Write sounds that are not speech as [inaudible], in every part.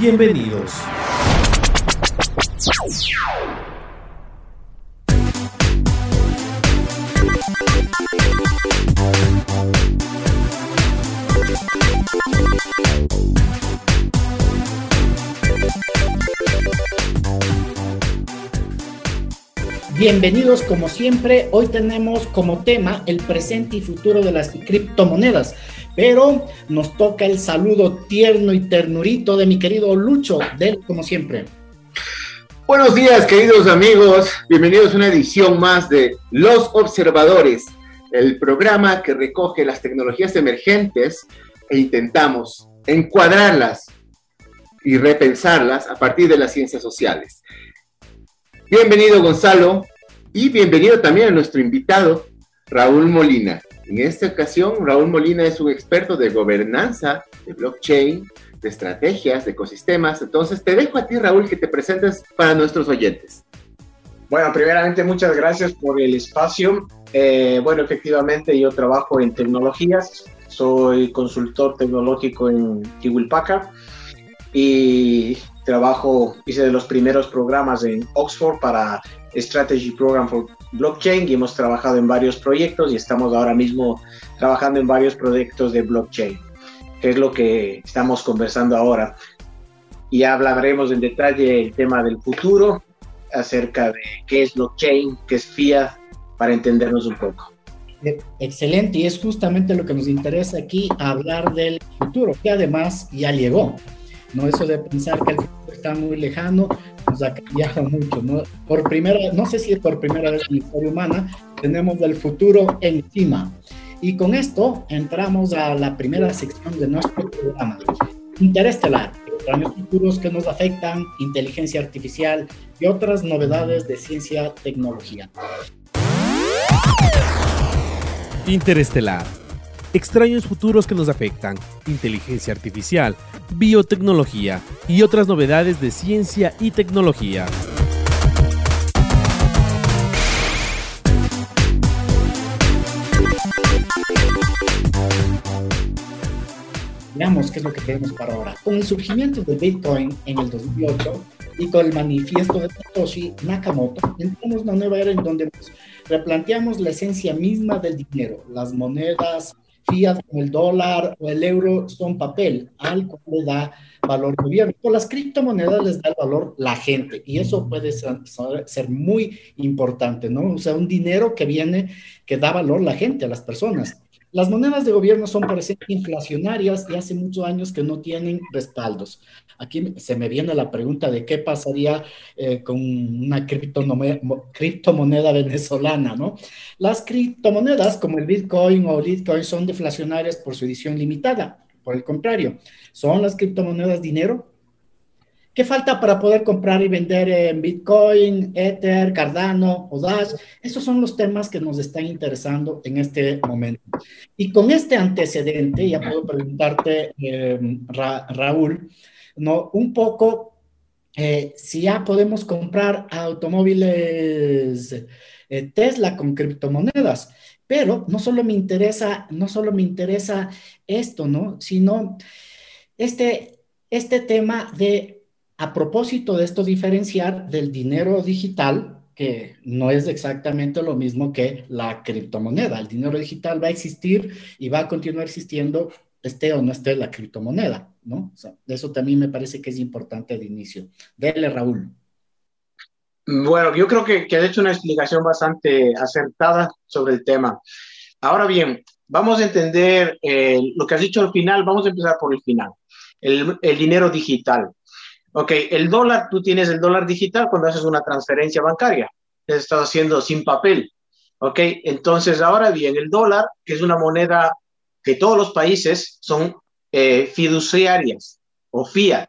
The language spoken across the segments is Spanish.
Bienvenidos. Bienvenidos como siempre. Hoy tenemos como tema el presente y futuro de las criptomonedas, pero nos toca el saludo tierno y ternurito de mi querido Lucho, del como siempre. Buenos días, queridos amigos. Bienvenidos a una edición más de Los Observadores, el programa que recoge las tecnologías emergentes e intentamos encuadrarlas y repensarlas a partir de las ciencias sociales. Bienvenido Gonzalo y bienvenido también a nuestro invitado Raúl Molina. En esta ocasión, Raúl Molina es un experto de gobernanza, de blockchain, de estrategias, de ecosistemas. Entonces, te dejo a ti, Raúl, que te presentes para nuestros oyentes. Bueno, primeramente, muchas gracias por el espacio. Eh, bueno, efectivamente, yo trabajo en tecnologías. Soy consultor tecnológico en Kiwilpaca y trabajo, hice de los primeros programas en Oxford para Strategy Program for Blockchain y hemos trabajado en varios proyectos y estamos ahora mismo trabajando en varios proyectos de blockchain, que es lo que estamos conversando ahora. Y hablaremos en detalle el tema del futuro, acerca de qué es blockchain, qué es fiat, para entendernos un poco. Excelente, y es justamente lo que nos interesa aquí, hablar del futuro, que además ya llegó. ¿no? Eso de pensar que el futuro está muy lejano nos ha cambiado mucho, ¿no? Por primera, no sé si es por primera vez en la historia humana, tenemos el futuro encima. Y con esto entramos a la primera sección de nuestro programa, Interestelar, extraños futuros que nos afectan, inteligencia artificial y otras novedades de ciencia tecnología. Interestelar extraños futuros que nos afectan, inteligencia artificial, biotecnología y otras novedades de ciencia y tecnología. Veamos qué es lo que tenemos para ahora. Con el surgimiento del Bitcoin en el 2008 y con el manifiesto de Satoshi Nakamoto, entramos en una nueva era en donde replanteamos la esencia misma del dinero, las monedas, fiat como el dólar o el euro son papel, al cual le da valor el gobierno. Con las criptomonedas les da el valor la gente y eso puede ser, ser, muy importante, ¿no? O sea, un dinero que viene, que da valor la gente, a las personas. Las monedas de gobierno son, por inflacionarias y hace muchos años que no tienen respaldos. Aquí se me viene la pregunta de qué pasaría eh, con una criptomoneda venezolana, ¿no? Las criptomonedas como el Bitcoin o Litecoin son deflacionarias por su edición limitada. Por el contrario, ¿son las criptomonedas dinero? ¿Qué falta para poder comprar y vender en Bitcoin, Ether, Cardano o Dash? Esos son los temas que nos están interesando en este momento. Y con este antecedente, ya puedo preguntarte, eh, Raúl, ¿no? un poco eh, si ya podemos comprar automóviles eh, Tesla con criptomonedas. Pero no solo me interesa, no solo me interesa esto, ¿no? Sino este, este tema de a propósito de esto, diferenciar del dinero digital, que no es exactamente lo mismo que la criptomoneda. El dinero digital va a existir y va a continuar existiendo, esté o no esté la criptomoneda. ¿no? eso también me parece que es importante de inicio. Dele, Raúl. Bueno, yo creo que, que has hecho una explicación bastante acertada sobre el tema. Ahora bien, vamos a entender eh, lo que has dicho al final, vamos a empezar por el final, el dinero digital. Ok, el dólar, tú tienes el dólar digital cuando haces una transferencia bancaria, estás haciendo sin papel. Ok, entonces ahora bien, el dólar, que es una moneda que todos los países son eh, fiduciarias o fiat,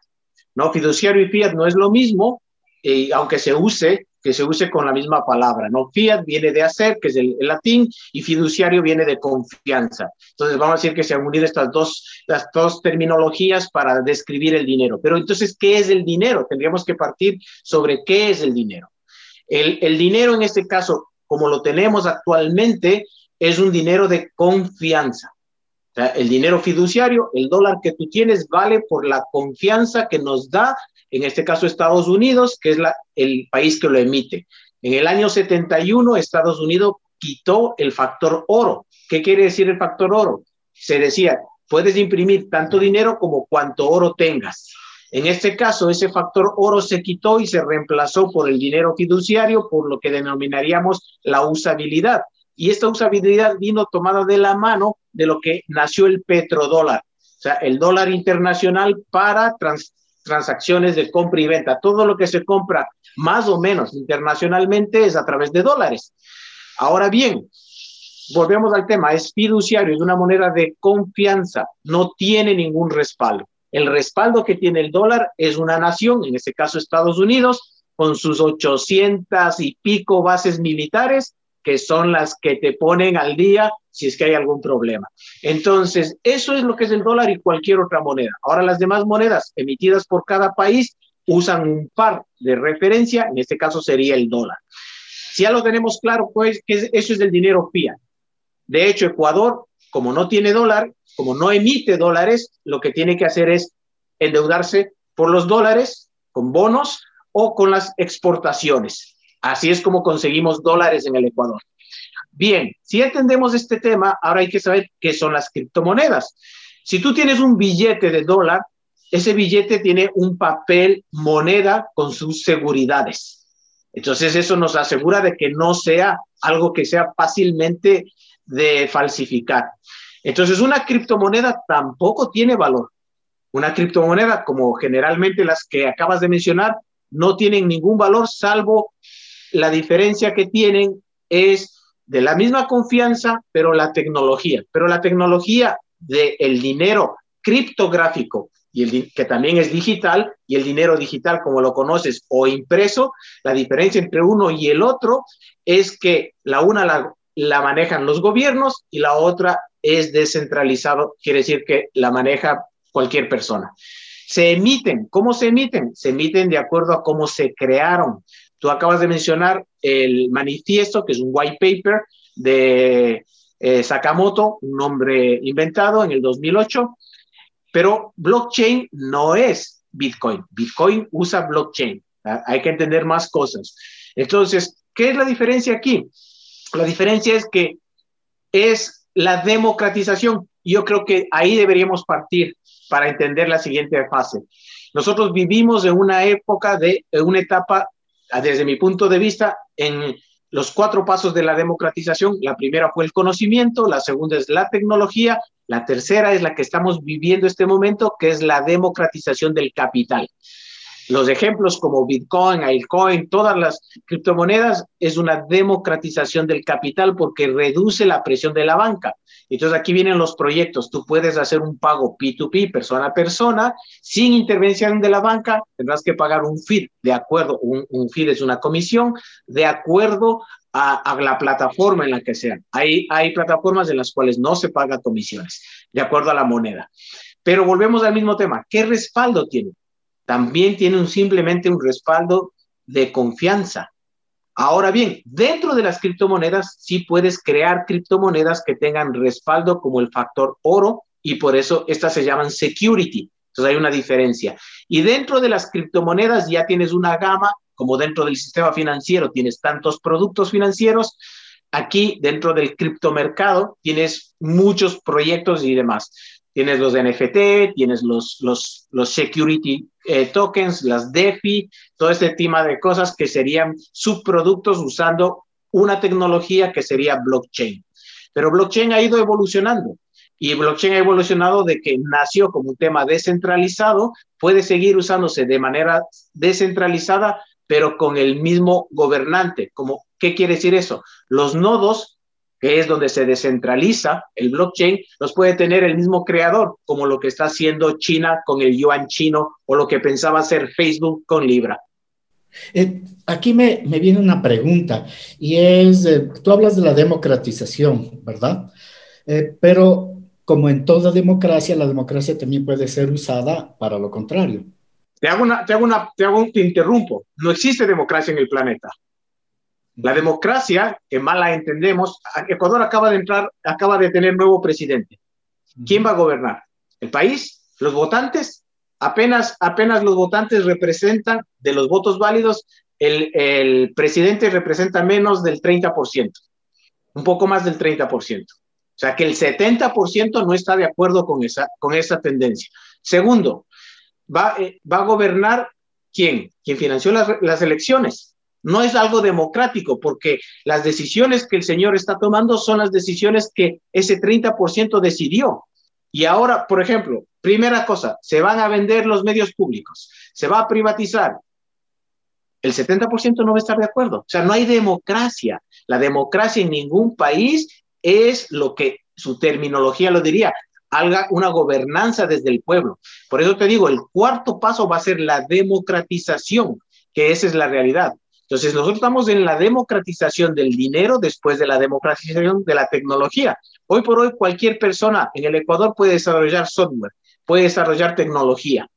¿no? Fiduciario y fiat no es lo mismo, y aunque se use, que se use con la misma palabra, ¿no? Fiat viene de hacer, que es el, latín, y fiduciario viene de confianza. Entonces vamos a decir que se han unido estas dos, las dos terminologías para describir el dinero. Pero entonces, ¿qué es el dinero? Tendríamos que partir sobre qué es el dinero. El, dinero en este caso, como lo tenemos actualmente, es un dinero de confianza. El dinero fiduciario, el dólar que tú tienes, vale por la confianza que nos da en este caso Estados Unidos, que es la, el país que lo emite. En el año 71, Estados Unidos quitó el factor oro. ¿Qué quiere decir el factor oro? Se decía, puedes imprimir tanto dinero como cuanto oro tengas. En este caso, ese factor oro se quitó y se reemplazó por el dinero fiduciario, por lo que denominaríamos la usabilidad. Y esta usabilidad vino tomada de la mano de lo que nació el petrodólar, o sea, el dólar internacional para trans transacciones de compra y venta. Todo lo que se compra más o menos internacionalmente es a través de dólares. Ahora bien, volvemos al tema, es fiduciario, es una moneda de confianza, no tiene ningún respaldo. El respaldo que tiene el dólar es una nación, en este caso Estados Unidos, con sus 800 y pico bases militares que son las que te ponen al día si es que hay algún problema. Entonces, eso es lo que es el dólar y cualquier otra moneda. Ahora, las demás monedas emitidas por cada país usan un par de referencia, en este caso sería el dólar. Si ya lo tenemos claro, pues que eso es el dinero fiat. De hecho, Ecuador, como no tiene dólar, como no emite dólares, lo que tiene que hacer es endeudarse por los dólares, con bonos o con las exportaciones. Así es como conseguimos dólares en el Ecuador. Bien, si entendemos este tema, ahora hay que saber qué son las criptomonedas. Si tú tienes un billete de dólar, ese billete tiene un papel moneda con sus seguridades. Entonces eso nos asegura de que no sea algo que sea fácilmente de falsificar. Entonces una criptomoneda tampoco tiene valor. Una criptomoneda, como generalmente las que acabas de mencionar, no tienen ningún valor salvo la diferencia que tienen es de la misma confianza, pero la tecnología. Pero la tecnología del dinero criptográfico y el que también es digital y el dinero digital como lo conoces o impreso, la diferencia entre uno y el otro es que la una la, la manejan los gobiernos y la otra es descentralizado, quiere decir que la maneja cualquier persona. Se emiten, ¿cómo se emiten? Se emiten de acuerdo a cómo se crearon. Tú acabas de mencionar el manifiesto, que es un white paper de eh, Sakamoto, un nombre inventado en el 2008, pero blockchain no es Bitcoin. Bitcoin usa blockchain. ¿ah? Hay que entender más cosas. Entonces, ¿qué es la diferencia aquí? La diferencia es que es la democratización. Yo creo que ahí deberíamos partir para entender la siguiente fase. Nosotros vivimos en una época de una etapa desde mi punto de vista, en los cuatro pasos de la democratización, la primera fue el conocimiento, la segunda es la tecnología, la tercera es la que estamos viviendo este momento, que es la democratización del capital. Los ejemplos como Bitcoin, Altcoin, todas las criptomonedas es una democratización del capital porque reduce la presión de la banca. Entonces aquí vienen los proyectos. Tú puedes hacer un pago P2P, persona a persona, sin intervención de la banca. Tendrás que pagar un fee de acuerdo, un, un es una comisión, de acuerdo a, la plataforma en la que sean. Hay, hay plataformas en las cuales no se paga comisiones, de acuerdo a la moneda. Pero volvemos al mismo tema. ¿Qué respaldo tiene? También tiene simplemente un respaldo de confianza. Ahora bien, dentro de las criptomonedas sí puedes crear criptomonedas que tengan respaldo como el factor oro y por eso estas se llaman security. Entonces hay una diferencia. Y dentro de las criptomonedas ya tienes una gama, como dentro del sistema financiero tienes tantos productos financieros, aquí dentro del criptomercado tienes muchos proyectos y demás. Tienes los NFT, tienes los, los, los security eh, tokens, las DeFi, todo este tema de cosas que serían subproductos usando una tecnología que sería blockchain. Pero blockchain ha ido evolucionando y blockchain ha evolucionado de que nació como un tema descentralizado, puede seguir usándose de manera descentralizada, pero con el mismo gobernante. Como, ¿Qué quiere decir eso? Los nodos que es donde se descentraliza el blockchain, los puede tener el mismo creador, como lo que está haciendo China con el yuan chino o lo que pensaba hacer Facebook con Libra. Eh, aquí me, viene una pregunta y es, eh, tú hablas de la democratización, ¿verdad? Eh, pero como en toda democracia, la democracia también puede ser usada para lo contrario. Te hago una, te hago una, te hago un, te interrumpo. No existe democracia en el planeta. La democracia, que mal la entendemos, Ecuador acaba de entrar, acaba de tener nuevo presidente. ¿Quién va a gobernar? ¿El país? ¿Los votantes? Apenas, apenas los votantes representan, de los votos válidos, el, el presidente representa menos del 30%, un poco más del 30%. O sea que el 70% no está de acuerdo con esa, con esa tendencia. Segundo, va, eh, va a gobernar quién? Quien financió las, las elecciones. No es algo democrático porque las decisiones que el señor está tomando son las decisiones que ese 30% decidió. Y ahora, por ejemplo, primera cosa, se van a vender los medios públicos, se va a privatizar. El 70% no va a estar de acuerdo. O sea, no hay democracia. La democracia en ningún país es lo que su terminología lo diría, haga una gobernanza desde el pueblo. Por eso te digo, el cuarto paso va a ser la democratización, que esa es la realidad. Entonces, nosotros estamos en la democratización del dinero después de la democratización de la tecnología. Hoy por hoy, cualquier persona en el Ecuador puede desarrollar software, puede desarrollar tecnología.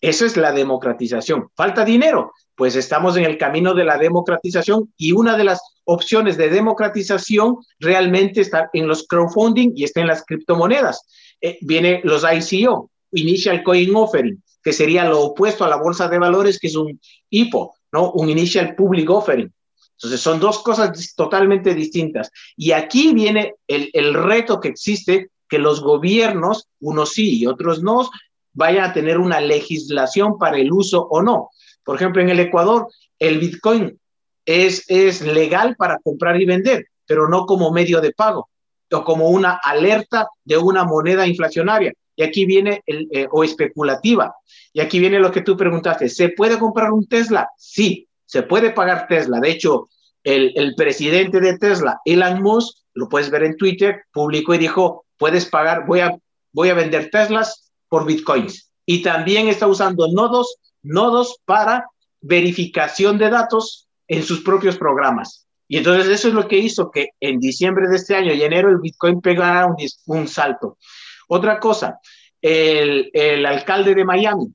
Eso es la democratización. ¿Falta dinero? Pues estamos en el camino de la democratización y una de las opciones de democratización realmente está en los crowdfunding y está en las criptomonedas. Eh, viene los ICO, Initial Coin Offering, que sería lo opuesto a la bolsa de valores, que es un IPO. ¿No? Un Initial Public Offering. Entonces son dos cosas totalmente distintas. Y aquí viene el, el reto que existe, que los gobiernos, unos sí y otros no, vayan a tener una legislación para el uso o no. Por ejemplo, en el Ecuador, el Bitcoin es, es legal para comprar y vender, pero no como medio de pago o como una alerta de una moneda inflacionaria. Y aquí viene, el, eh, o especulativa. Y aquí viene lo que tú preguntaste. ¿Se puede comprar un Tesla? Sí, se puede pagar Tesla. De hecho, el, presidente de Tesla, Elon Musk, lo puedes ver en Twitter, publicó y dijo, puedes pagar, voy a, voy a vender Teslas por Bitcoins. Y también está usando nodos, nodos para verificación de datos en sus propios programas. Y entonces eso es lo que hizo que en diciembre de este año y enero el Bitcoin pegara un, un salto. Otra cosa, el, el, alcalde de Miami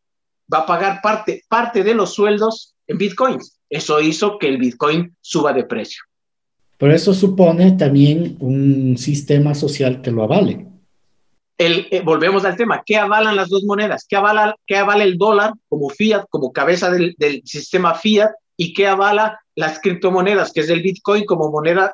va a pagar parte, parte de los sueldos en bitcoins. Eso hizo que el bitcoin suba de precio. Pero eso supone también un sistema social que lo avale. El, eh, volvemos al tema, ¿qué avalan las dos monedas? ¿Qué avala, qué avala el dólar como fiat, como cabeza del, del sistema fiat? ¿Y qué avala las criptomonedas, que es el Bitcoin como moneda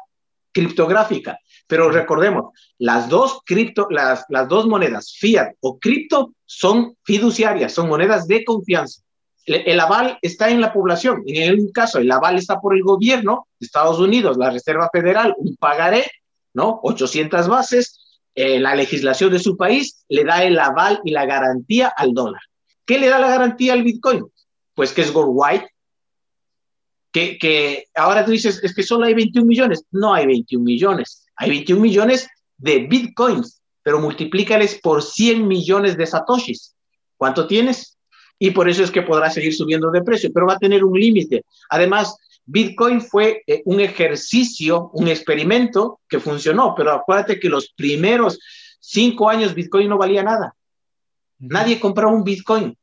criptográfica? Pero recordemos, las dos cripto, las, las dos monedas, fiat o cripto, son fiduciarias, son monedas de confianza. El, el, aval está en la población. En un caso, el aval está por el gobierno de Estados Unidos, la Reserva Federal, un pagaré, ¿no? 800 bases. Eh, la legislación de su país le da el aval y la garantía al dólar. ¿Qué le da la garantía al Bitcoin? Pues que es gold white, que, que, ahora tú dices, es que solo hay 21 millones. No hay 21 millones. Hay 21 millones de bitcoins, pero multiplícales por 100 millones de satoshis. ¿Cuánto tienes? Y por eso es que podrá seguir subiendo de precio, pero va a tener un límite. Además, Bitcoin fue eh, un ejercicio, un experimento que funcionó, pero acuérdate que los primeros cinco años Bitcoin no valía nada. Nadie compró un Bitcoin.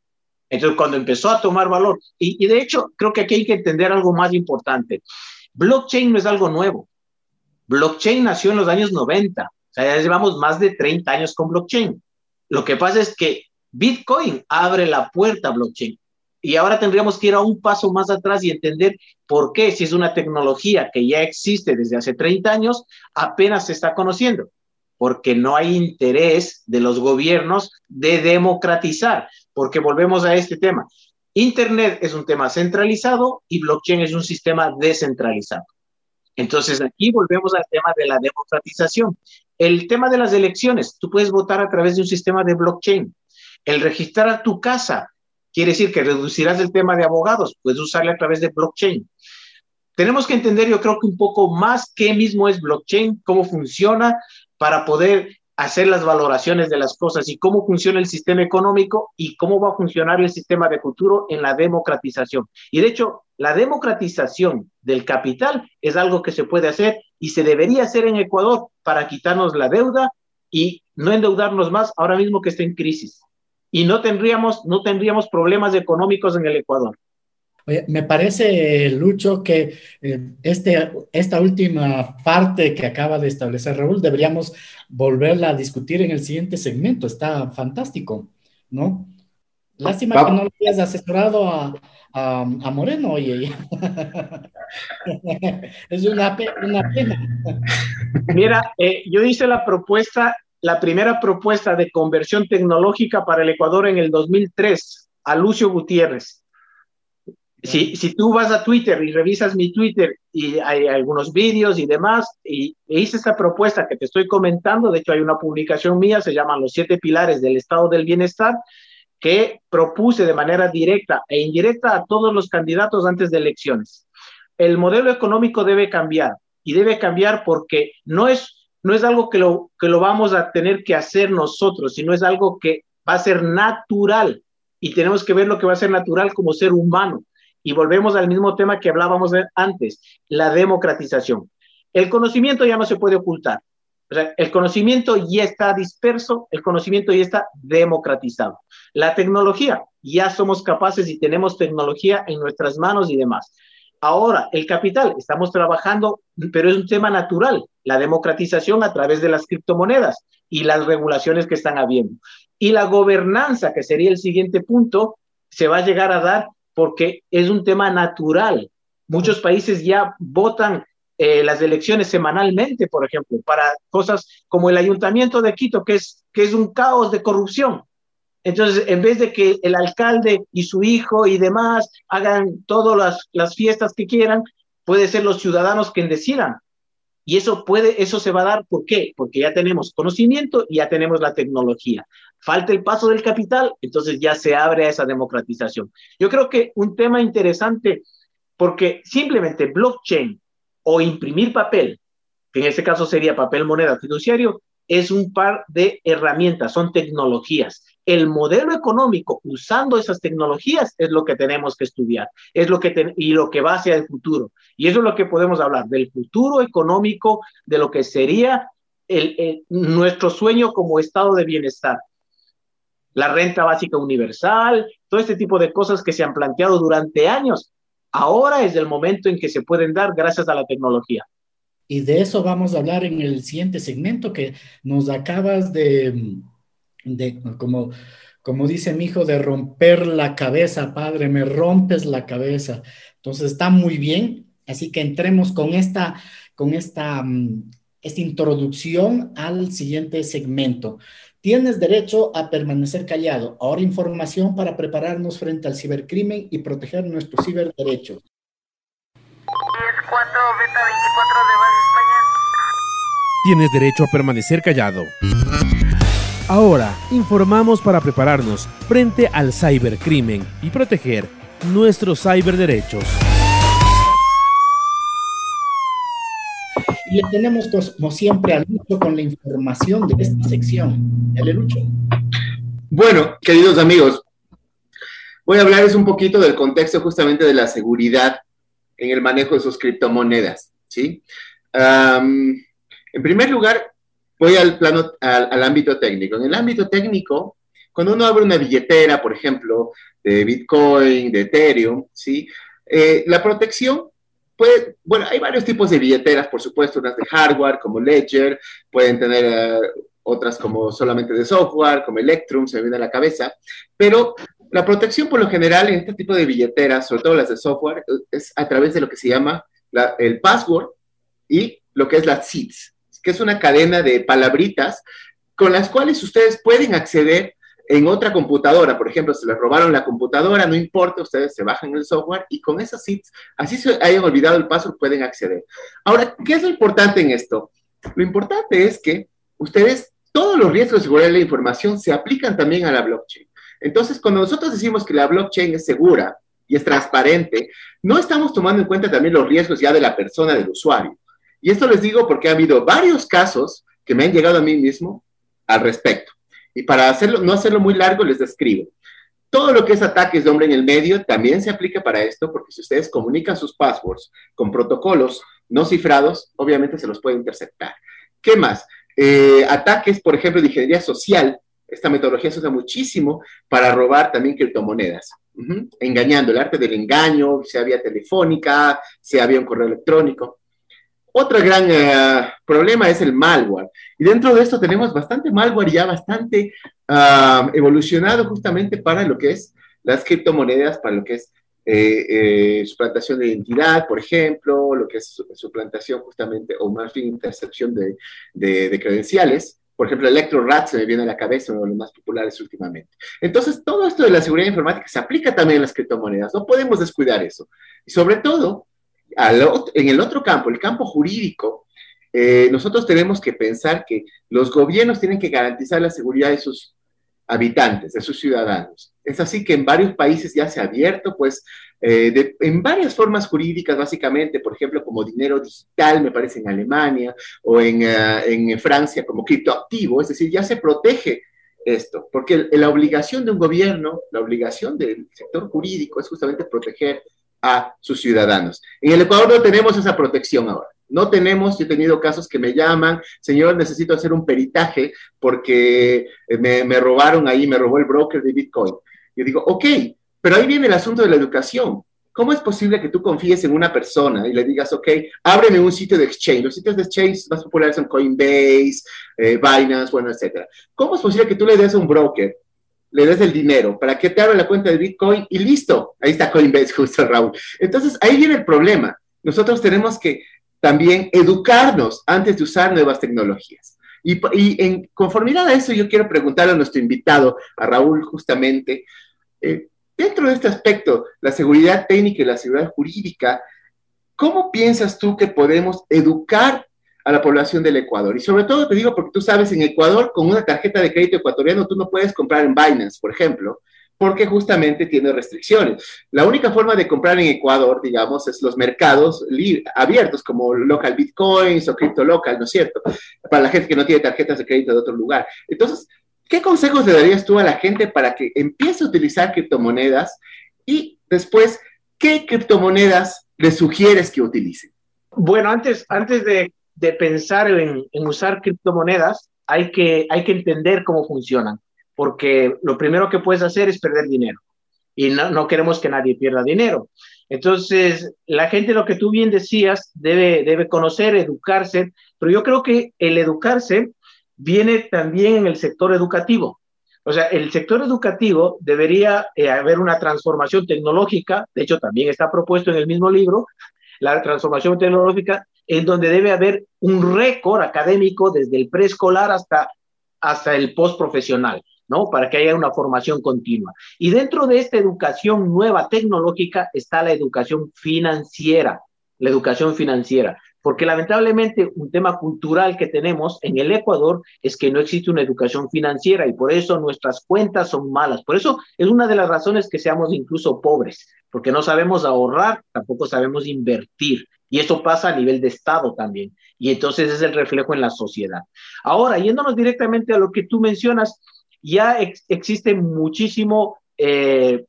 Entonces, cuando empezó a tomar valor, y, y, de hecho, creo que aquí hay que entender algo más importante. Blockchain no es algo nuevo. Blockchain nació en los años 90, o sea, ya llevamos más de 30 años con blockchain. Lo que pasa es que Bitcoin abre la puerta a blockchain. Y ahora tendríamos que ir a un paso más atrás y entender por qué, si es una tecnología que ya existe desde hace 30 años, apenas se está conociendo. porque no hay interés de los gobiernos de democratizar, porque volvemos a este tema. Internet es un tema centralizado y blockchain es un sistema descentralizado. Entonces aquí volvemos al tema de la democratización. El tema de las elecciones, tú puedes votar a través de un sistema de blockchain. El registrar a tu casa quiere decir que reducirás el tema de abogados, puedes usarle a través de blockchain. Tenemos que entender, yo creo que un poco más qué mismo es blockchain, cómo funciona, para poder hacer las valoraciones de las cosas y cómo funciona el sistema económico y cómo va a funcionar el sistema de futuro en la democratización. Y de hecho, la democratización del capital es algo que se puede hacer y se debería hacer en Ecuador para quitarnos la deuda y no endeudarnos más ahora mismo que está en crisis. Y no tendríamos, no tendríamos problemas económicos en el Ecuador. Oye, me parece, Lucho, que eh, este, esta última parte que acaba de establecer Raúl deberíamos volverla a discutir en el siguiente segmento. Está fantástico, ¿no? Lástima que no lo hayas asesorado a, a, Moreno, oye. [laughs] es una, una, pena. Mira, eh, yo hice la propuesta, la primera propuesta de conversión tecnológica para el Ecuador en el 2003 a Lucio Gutiérrez. Si, si, tú vas a Twitter y revisas mi Twitter y hay algunos vídeos y demás, y hice esta propuesta que te estoy comentando, de hecho hay una publicación mía, se llama Los siete pilares del estado del bienestar, que propuse de manera directa e indirecta a todos los candidatos antes de elecciones. El modelo económico debe cambiar y debe cambiar porque no es, no es algo que lo, que lo vamos a tener que hacer nosotros, sino es algo que va a ser natural y tenemos que ver lo que va a ser natural como ser humano. Y volvemos al mismo tema que hablábamos antes, la democratización. El conocimiento ya no se puede ocultar. O sea, el conocimiento ya está disperso, el conocimiento ya está democratizado. La tecnología, ya somos capaces y tenemos tecnología en nuestras manos y demás. Ahora, el capital, estamos trabajando, pero es un tema natural, la democratización a través de las criptomonedas y las regulaciones que están habiendo. Y la gobernanza, que sería el siguiente punto, se va a llegar a dar porque es un tema natural. Muchos países ya votan eh, las elecciones semanalmente, por ejemplo, para cosas como el ayuntamiento de Quito, que es, que es un caos de corrupción. Entonces, en vez de que el alcalde y su hijo y demás hagan todas las, las fiestas que quieran, puede ser los ciudadanos quien decidan. Y eso puede, eso se va a dar, ¿por qué? Porque ya tenemos conocimiento y ya tenemos la tecnología. Falta el paso del capital, entonces ya se abre a esa democratización. Yo creo que un tema interesante, porque simplemente blockchain o imprimir papel, que en este caso sería papel moneda fiduciario, es un par de herramientas, son tecnologías. El modelo económico usando esas tecnologías es lo que tenemos que estudiar, es lo que y lo que va hacia el futuro. Y eso es lo que podemos hablar del futuro económico, de lo que sería nuestro sueño como estado de bienestar. La renta básica universal, todo este tipo de cosas que se han planteado durante años. Ahora es el momento en que se pueden dar gracias a la tecnología. Y de eso vamos a hablar en el siguiente segmento que nos acabas de, de como, como dice mi hijo, de romper la cabeza, padre, me rompes la cabeza. Entonces está muy bien, así que entremos con esta, con esta, mm, esta introducción al siguiente segmento. Tienes derecho a permanecer callado. Ahora información para prepararnos frente al cibercrimen y proteger nuestros ciberderechos. Tienes derecho a permanecer callado. Ahora, informamos para prepararnos frente al cibercrimen y proteger nuestros ciberderechos. Le tenemos, como siempre, al Lucho con la información de esta sección. Dale, Lucho. Bueno, queridos amigos, voy a hablarles un poquito del contexto justamente de la seguridad en el manejo de sus criptomonedas, ¿sí? en primer lugar, voy al plano, al, ámbito técnico. En el ámbito técnico, cuando uno abre una billetera, por ejemplo, de Bitcoin, de Ethereum, ¿sí? Eh, la protección puede, bueno, hay varios tipos de billeteras, por supuesto, unas de hardware como Ledger, pueden tener eh, otras como solamente de software, como Electrum, se me viene a la cabeza, pero la protección por lo general en este tipo de billeteras, sobre todo las de software, es a través de lo que se llama el password y lo que es las seeds, que es una cadena de palabritas con las cuales ustedes pueden acceder en otra computadora, por ejemplo, se les robaron la computadora, no importa, ustedes se bajan el software y con esas seeds, así se hayan olvidado el password, pueden acceder. Ahora, ¿qué es lo importante en esto? Lo importante es que ustedes, todos los riesgos de seguridad de la información se aplican también a la blockchain. Entonces, cuando nosotros decimos que la blockchain es segura y es transparente, no estamos tomando en cuenta también los riesgos ya de la persona, del usuario. Y esto les digo porque ha habido varios casos que me han llegado a mí mismo al respecto. Y para hacerlo, no hacerlo muy largo, les describo. Todo lo que es ataques de hombre en el medio también se aplica para esto, porque si ustedes comunican sus passwords con protocolos no cifrados, obviamente se los puede interceptar. ¿Qué más? Eh, ataques, por ejemplo, de ingeniería social. Esta metodología se usa muchísimo para robar también criptomonedas. Engañando, el arte del engaño, sea vía telefónica, sea vía un correo electrónico. Otro gran eh, problema es el malware. Y dentro de esto tenemos bastante malware ya bastante ah, evolucionado justamente para lo que es las criptomonedas, para lo que es eh, eh, suplantación de identidad, por ejemplo, lo que es suplantación justamente, o más bien intercepción de, de, credenciales. Por ejemplo, ElectroRat se me viene a la cabeza, uno de los más populares últimamente. Entonces, todo esto de la seguridad informática se aplica también a las criptomonedas. No podemos descuidar eso. Y sobre todo, en el otro campo, el campo jurídico, eh, nosotros tenemos que pensar que los gobiernos tienen que garantizar la seguridad de sus habitantes, de sus ciudadanos. Es así que en varios países ya se ha abierto, pues, eh, en varias formas jurídicas, básicamente, por ejemplo, como dinero digital, me parece, en Alemania, o en, eh, en Francia como criptoactivo, es decir, ya se protege esto, porque la obligación de un gobierno, la obligación del sector jurídico es justamente proteger a sus ciudadanos. En el Ecuador no tenemos esa protección ahora. No tenemos, yo he tenido casos que me llaman, señor, necesito hacer un peritaje porque eh, me, robaron ahí, me robó el broker de Bitcoin. Yo digo, ok, pero ahí viene el asunto de la educación. ¿Cómo es posible que tú confíes en una persona y le digas, ok, ábreme un sitio de exchange? Los sitios de exchange más populares son Coinbase, eh, Binance, bueno, etcétera. ¿Cómo es posible que tú le des a un broker le des el dinero para que te abra la cuenta de Bitcoin y listo. Ahí está Coinbase, [laughs] justo Raúl. Entonces, ahí viene el problema. Nosotros tenemos que también educarnos antes de usar nuevas tecnologías. Y, en conformidad a eso, yo quiero preguntarle a nuestro invitado, a Raúl, justamente, eh, dentro de este aspecto, la seguridad técnica y la seguridad jurídica, ¿cómo piensas tú que podemos educar a la población del Ecuador. Y sobre todo te digo porque tú sabes, en Ecuador, con una tarjeta de crédito ecuatoriano, tú no puedes comprar en Binance, por ejemplo, porque justamente tiene restricciones. La única forma de comprar en Ecuador, digamos, es los mercados abiertos, como local bitcoins o cripto local, ¿no es cierto? Para la gente que no tiene tarjetas de crédito de otro lugar. Entonces, ¿qué consejos le darías tú a la gente para que empiece a utilizar criptomonedas? Y después, ¿qué criptomonedas le sugieres que utilicen? Bueno, antes, antes de de pensar en, usar criptomonedas, hay que, hay que entender cómo funcionan, porque lo primero que puedes hacer es perder dinero y no, queremos que nadie pierda dinero. Entonces, la gente, lo que tú bien decías, debe, debe conocer, educarse, pero yo creo que el educarse viene también en el sector educativo. O sea, el sector educativo debería eh, haber una transformación tecnológica, de hecho también está propuesto en el mismo libro, la transformación tecnológica en donde debe haber un récord académico desde el preescolar hasta, hasta el postprofesional, ¿no? Para que haya una formación continua. Y dentro de esta educación nueva tecnológica está la educación financiera, la educación financiera porque lamentablemente un tema cultural que tenemos en el Ecuador es que no existe una educación financiera y por eso nuestras cuentas son malas. Por eso es una de las razones que seamos incluso pobres, porque no sabemos ahorrar, tampoco sabemos invertir. Y eso pasa a nivel de Estado también. Y entonces es el reflejo en la sociedad. Ahora, yéndonos directamente a lo que tú mencionas, ya existe muchísimo eh,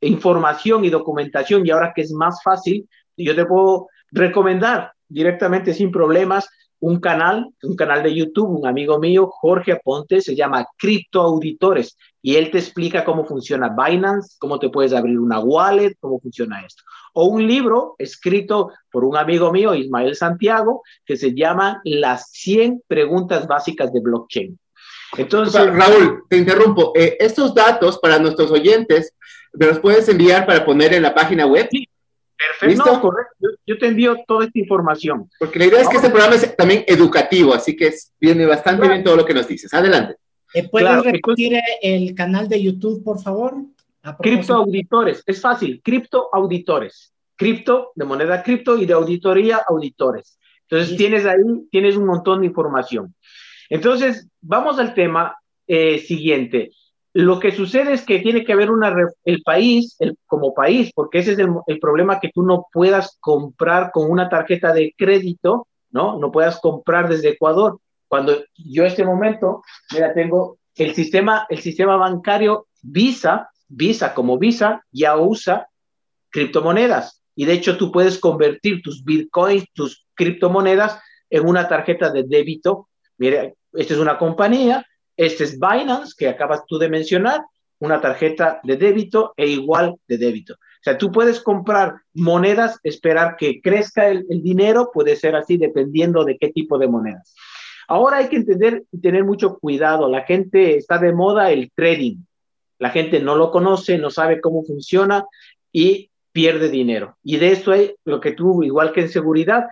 información y documentación y ahora que es más fácil, yo te puedo recomendar directamente sin problemas un canal, un canal de YouTube, un amigo mío, Jorge Aponte, se llama Cripto Auditores y él te explica cómo funciona Binance, cómo te puedes abrir una wallet, cómo funciona esto. O un libro escrito por un amigo mío, Ismael Santiago, que se llama Las 100 preguntas básicas de blockchain. Entonces, Raúl, te interrumpo. Eh, estos datos para nuestros oyentes, ¿me los puedes enviar para poner en la página web? Sí, Perfecto, correcto. Yo, te envío toda esta información. Porque la idea es que este programa es también educativo, así que viene bastante bien todo lo que nos dices. Adelante. ¿Puedes repetir el canal de YouTube, por favor? Cripto Auditores, es fácil, Cripto Auditores. Cripto de moneda cripto y de auditoría auditores. Entonces tienes ahí, tienes un montón de información. Entonces, vamos al tema eh, siguiente. Lo que sucede es que tiene que haber una, el país, el, como país, porque ese es el, problema que tú no puedas comprar con una tarjeta de crédito, ¿no? No puedas comprar desde Ecuador. Cuando yo este momento, mira, tengo el sistema, el sistema bancario Visa, Visa como Visa, ya usa criptomonedas. Y de hecho tú puedes convertir tus bitcoins, tus criptomonedas en una tarjeta de débito. Mira, esta es una compañía, este es Binance, que acabas tú de mencionar, una tarjeta de débito e igual de débito. O sea, tú puedes comprar monedas, esperar que crezca el, dinero, puede ser así dependiendo de qué tipo de monedas. Ahora hay que entender y tener mucho cuidado. La gente está de moda el trading. La gente no lo conoce, no sabe cómo funciona y pierde dinero. Y de esto hay lo que tú, igual que en seguridad,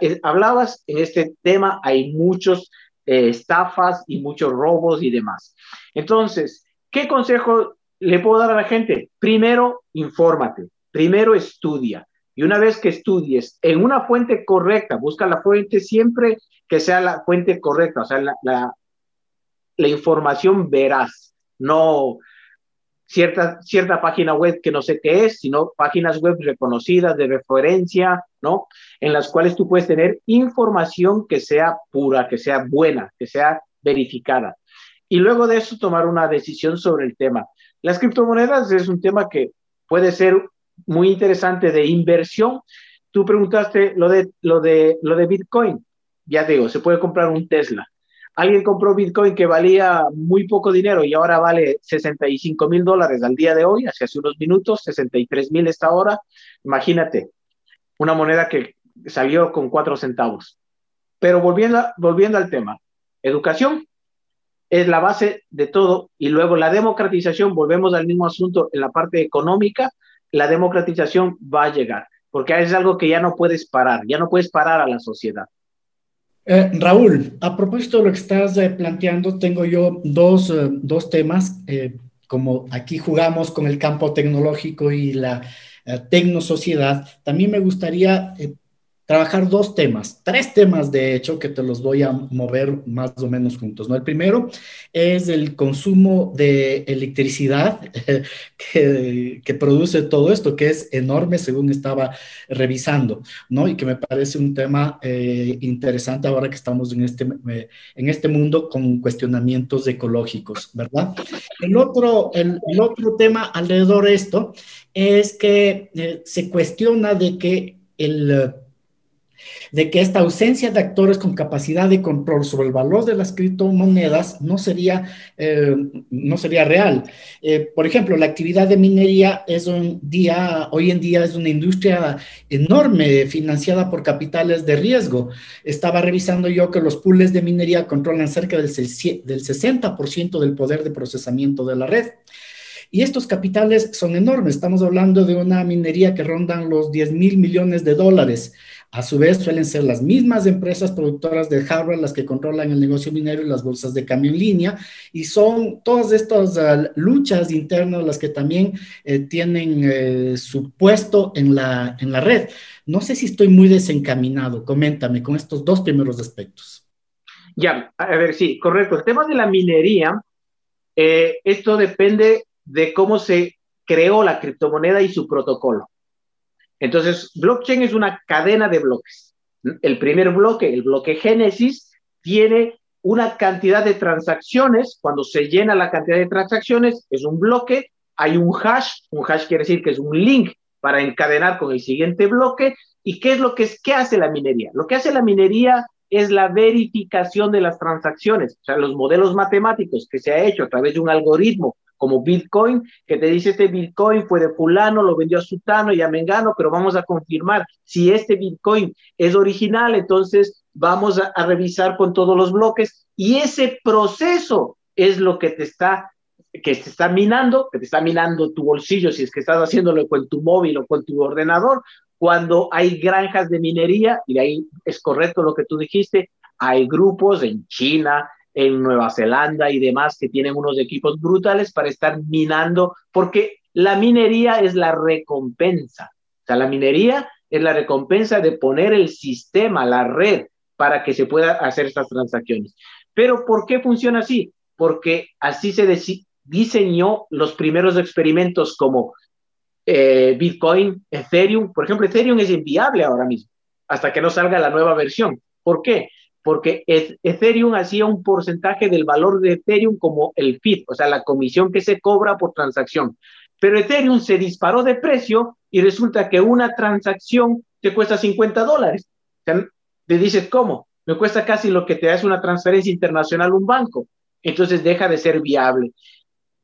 eh, hablabas en este tema, hay muchos eh, estafas y muchos robos y demás. Entonces, ¿qué consejo le puedo dar a la gente? Primero, infórmate, primero estudia. Y una vez que estudies en una fuente correcta, busca la fuente siempre que sea la fuente correcta, o sea, la, la, información veraz, no cierta, cierta página web que no sé qué es, sino páginas web reconocidas de referencia, ¿no? En las cuales tú puedes tener información que sea pura, que sea buena, que sea verificada. Y luego de eso tomar una decisión sobre el tema. Las criptomonedas es un tema que puede ser muy interesante de inversión. Tú preguntaste lo de, lo de, lo de Bitcoin. Ya digo, se puede comprar un Tesla alguien compró Bitcoin que valía muy poco dinero y ahora vale 65 mil dólares al día de hoy, hace unos minutos, 63 mil esta hora. Imagínate, una moneda que salió con cuatro centavos. Pero volviendo, volviendo al tema, educación es la base de todo y luego la democratización, volvemos al mismo asunto en la parte económica, la democratización va a llegar, porque es algo que ya no puedes parar, ya no puedes parar a la sociedad. Eh, Raúl, a propósito de lo que estás eh, planteando, tengo yo dos, eh, dos temas. como aquí jugamos con el campo tecnológico y la tecnosociedad, también me gustaría trabajar dos temas, tres temas de hecho que te los voy a mover más o menos juntos, ¿no? El primero es el consumo de electricidad [laughs] que, produce todo esto, que es enorme según estaba revisando, ¿no? Y que me parece un tema eh, interesante ahora que estamos en este, eh, en este mundo con cuestionamientos ecológicos, ¿verdad? El otro, el otro tema alrededor de esto es que eh, se cuestiona de que el de que esta ausencia de actores con capacidad de control sobre el valor de las criptomonedas no sería, eh, no sería real. Eh, por ejemplo, la actividad de minería es un día, hoy en día es una industria enorme financiada por capitales de riesgo. Estaba revisando yo que los pools de minería controlan cerca del, del 60% del poder de procesamiento de la red. Y estos capitales son enormes. Estamos hablando de una minería que rondan los 10 mil millones de dólares. A su vez, suelen ser las mismas empresas productoras de hardware las que controlan el negocio minero y las bolsas de cambio en línea, y son todas estas ah, luchas internas las que también eh, tienen eh, su puesto en la, en la red. No sé si estoy muy desencaminado, coméntame con estos dos primeros aspectos. Ya, a ver, sí, correcto. El tema de la minería, eh, esto depende de cómo se creó la criptomoneda y su protocolo. Entonces, blockchain es una cadena de bloques. El primer bloque, el bloque Génesis, tiene una cantidad de transacciones. Cuando se llena la cantidad de transacciones, es un bloque, hay un hash. Un hash quiere decir que es un link para encadenar con el siguiente bloque. ¿Y qué es lo que es? ¿Qué hace la minería? Lo que hace la minería es la verificación de las transacciones, o sea, los modelos matemáticos que se ha hecho a través de un algoritmo como Bitcoin, que te dice este Bitcoin fue de fulano, lo vendió a sutano y a mengano, pero vamos a confirmar si este Bitcoin es original, entonces vamos a, revisar con todos los bloques y ese proceso es lo que te está que te está minando, que te está minando tu bolsillo si es que estás haciéndolo con tu móvil o con tu ordenador, cuando hay granjas de minería, y ahí es correcto lo que tú dijiste, hay grupos en China, en Nueva Zelanda y demás que tienen unos equipos brutales para estar minando, porque la minería es la recompensa. O sea, la minería es la recompensa de poner el sistema, la red, para que se pueda hacer estas transacciones. Pero ¿por qué funciona así? Porque así se diseñó los primeros experimentos como eh, Bitcoin, Ethereum. Por ejemplo, Ethereum es inviable ahora mismo, hasta que no salga la nueva versión. ¿Por qué? Porque Ethereum hacía un porcentaje del valor de Ethereum como el fee, o sea, la comisión que se cobra por transacción. Pero Ethereum se disparó de precio y resulta que una transacción te cuesta 50 dólares. O sea, te dices, ¿cómo? Me cuesta casi lo que te hace una transferencia internacional un banco. Entonces deja de ser viable.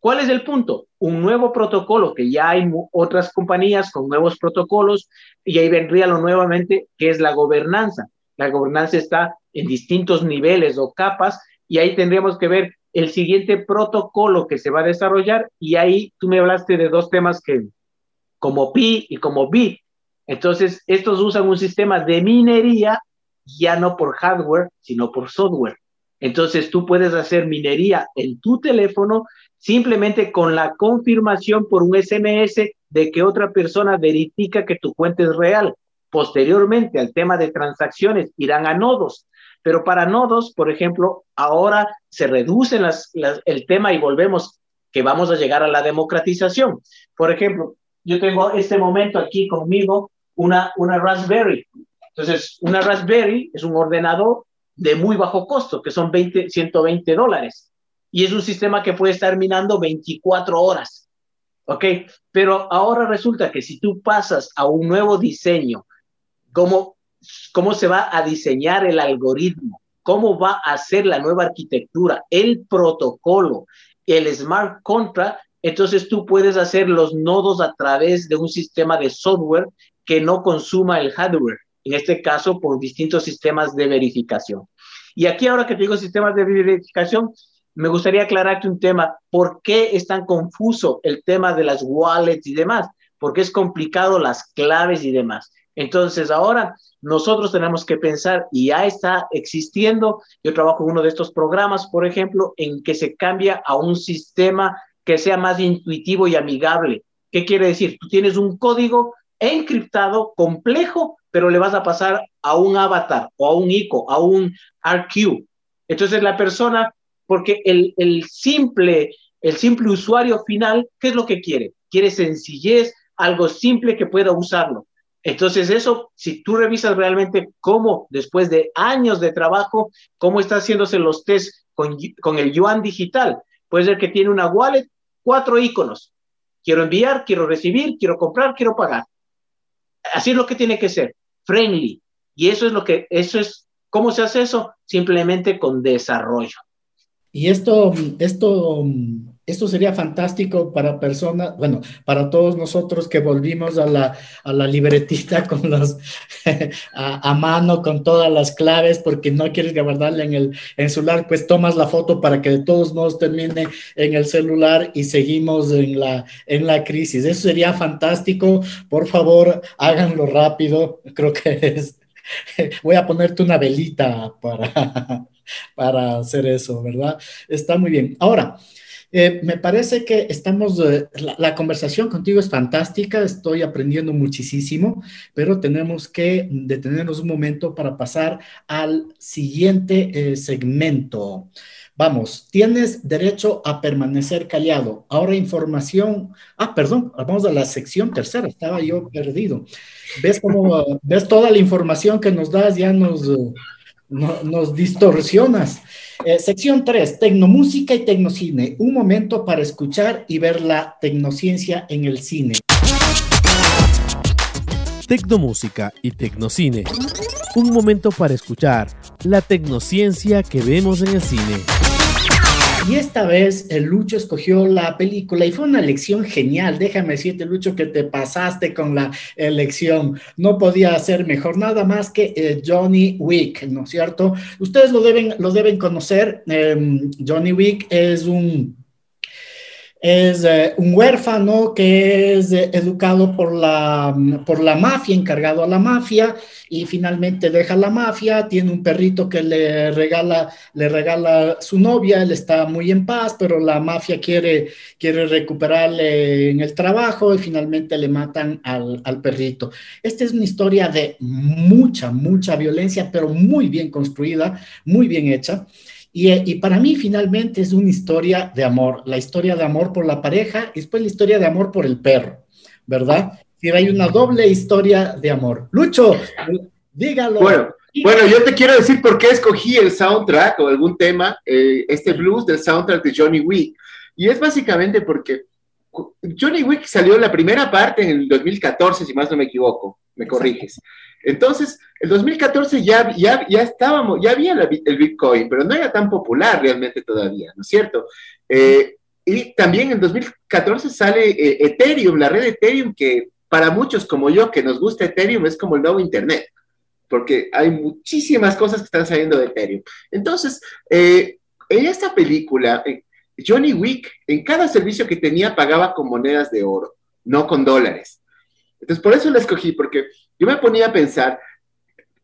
¿Cuál es el punto? Un nuevo protocolo, que ya hay otras compañías con nuevos protocolos, y ahí vendría lo nuevamente, que es la gobernanza. La gobernanza está en distintos niveles o capas, y ahí tendríamos que ver el siguiente protocolo que se va a desarrollar, y ahí tú me hablaste de dos temas que, como Pi y como Bi. Entonces, estos usan un sistema de minería, ya no por hardware, sino por software. Entonces, tú puedes hacer minería en tu teléfono simplemente con la confirmación por un SMS de que otra persona verifica que tu cuenta es real. Posteriormente al tema de transacciones irán a nodos, pero para nodos, por ejemplo, ahora se reduce el tema y volvemos que vamos a llegar a la democratización. Por ejemplo, yo tengo este momento aquí conmigo una, una Raspberry. Entonces, una Raspberry es un ordenador de muy bajo costo, que son 20, 120 dólares y es un sistema que puede estar minando 24 horas. ¿Ok? Pero ahora resulta que si tú pasas a un nuevo diseño, ¿cómo, cómo se va a diseñar el algoritmo? ¿Cómo va a ser la nueva arquitectura, el protocolo, el smart contract? Entonces tú puedes hacer los nodos a través de un sistema de software que no consuma el hardware, en este caso por distintos sistemas de verificación. Y aquí ahora que te digo sistemas de verificación, me gustaría aclararte un tema. ¿Por qué es tan confuso el tema de las wallets y demás? Porque es complicado las claves y demás. Entonces, ahora nosotros tenemos que pensar, y ya está existiendo, yo trabajo en uno de estos programas, por ejemplo, en que se cambia a un sistema que sea más intuitivo y amigable. ¿Qué quiere decir? Tú tienes un código encriptado, complejo, pero le vas a pasar a un avatar o a un ICO, a un RQ. Entonces la persona porque el, simple, el simple usuario final, ¿qué es lo que quiere? Quiere sencillez, algo simple que pueda usarlo. Entonces eso, si tú revisas realmente cómo después de años de trabajo, cómo está haciéndose los test con, con el yuan digital, puede ser que tiene una wallet, cuatro iconos. Quiero enviar, quiero recibir, quiero comprar, quiero pagar. Así es lo que tiene que ser, friendly. Y eso es lo que, eso es, ¿cómo se hace eso? Simplemente con desarrollo. Y esto, esto, esto sería fantástico para personas, bueno, para todos nosotros que volvimos a la, a la libretita [laughs] con los, a, mano, con todas las claves, porque no quieres guardarla en el, en celular, pues tomas la foto para que de todos modos termine en el celular y seguimos en la, en la crisis. Eso sería fantástico. Por favor, háganlo rápido. Creo que es, [laughs] voy a ponerte una velita para [laughs] para hacer eso, ¿verdad? Está muy bien. Ahora, eh, me parece que estamos, eh, la, conversación contigo es fantástica, estoy aprendiendo muchísimo, pero tenemos que detenernos un momento para pasar al siguiente eh, segmento. Vamos, tienes derecho a permanecer callado. Ahora información. Ah, perdón, vamos a la sección tercera, estaba yo perdido. ¿Ves cómo, [laughs] ves toda la información que nos das? Ya nos nos distorsionas. Eh, sección 3, tecnomúsica y tecnocine. Un momento para escuchar y ver la tecnociencia en el cine. Tecnomúsica y tecnocine. Un momento para escuchar la tecnociencia que vemos en el cine. Y esta vez el Lucho escogió la película y fue una elección genial. Déjame decirte, Lucho, que te pasaste con la elección. No podía ser mejor, nada más que eh, Johnny Wick, ¿no es cierto? Ustedes lo deben, deben conocer. Em, Johnny Wick es un es eh, un huérfano que es eh, educado por la, por la mafia, encargado a la mafia, y finalmente deja la mafia, tiene un perrito que le regala, le regala su novia, él está muy en paz, pero la mafia quiere, quiere recuperarle en el trabajo y finalmente le matan al, al perrito. Esta es una historia de mucha, mucha violencia, pero muy bien construida, muy bien hecha. Y, para mí finalmente es una historia de amor, la historia de amor por la pareja y después la historia de amor por el perro, ¿verdad? Si hay una doble historia de amor. Lucho, dígalo. Bueno, bueno, yo te quiero decir por qué escogí el soundtrack o algún tema, eh, este blues del soundtrack de Johnny Wick. Y es básicamente porque Johnny Wick salió en la primera parte en el 2014, si más no me equivoco, me corriges. Entonces, el 2014 ya, ya, ya estábamos, ya había el Bitcoin, pero no era tan popular realmente todavía, ¿no es cierto? Eh, y también en 2014 sale eh, Ethereum, la red Ethereum, que para muchos como yo que nos gusta Ethereum es como el nuevo Internet, porque hay muchísimas cosas que están saliendo de Ethereum. Entonces, eh, en esta película, Johnny Wick, en cada servicio que tenía, pagaba con monedas de oro, no con dólares. Entonces, por eso la escogí, porque yo me ponía a pensar,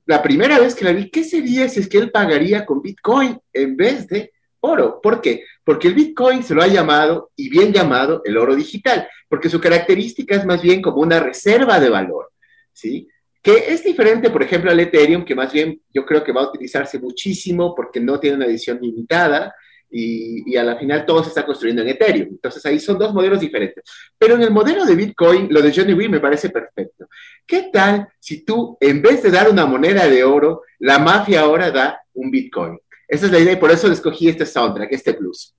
la primera vez que la vi, ¿qué sería si es que él pagaría con Bitcoin en vez de oro? ¿Por qué? Porque el Bitcoin se lo ha llamado, y bien llamado, el oro digital, porque su característica es más bien como una reserva de valor, ¿sí? Que es diferente, por ejemplo, al Ethereum, que más bien yo creo que va a utilizarse muchísimo porque no tiene una edición limitada, y, a la final todo se está construyendo en Ethereum. Entonces ahí son dos modelos diferentes. Pero en el modelo de Bitcoin, lo de Johnny Wee me parece perfecto. ¿Qué tal si tú, en vez de dar una moneda de oro, la mafia ahora da un Bitcoin? Esa es la idea y por eso escogí este soundtrack, este plus.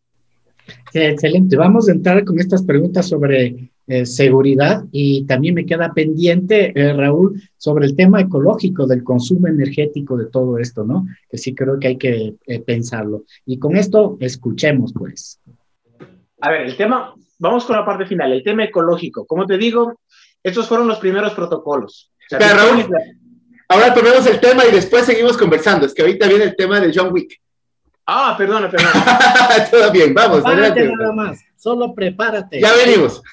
Excelente. Vamos a entrar con estas preguntas sobre eh, seguridad y también me queda pendiente, eh, Raúl, sobre el tema ecológico del consumo energético de todo esto, ¿no? Que sí creo que hay que eh, pensarlo. Y con esto, escuchemos, pues. A ver, el tema, vamos con la parte final, el tema ecológico. Como te digo, estos fueron los primeros protocolos. Raúl, ahora tomemos el tema y después seguimos conversando. Es que ahorita viene el tema de John Wick. Ah, perdona, perdona. [laughs] Todo bien, vamos. Prepárate adelante. nada más, solo prepárate. Ya venimos.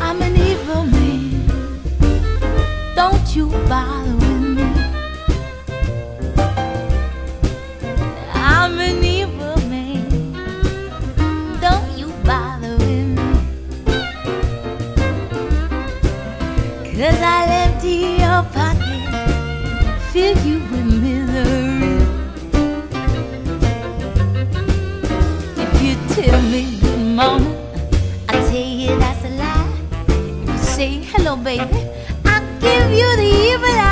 I'm an evil man. Don't you bother I'll empty your pocket, fill you with misery. If you tell me good morning, I tell you that's a lie. If you say hello, baby, I'll give you the evil eye.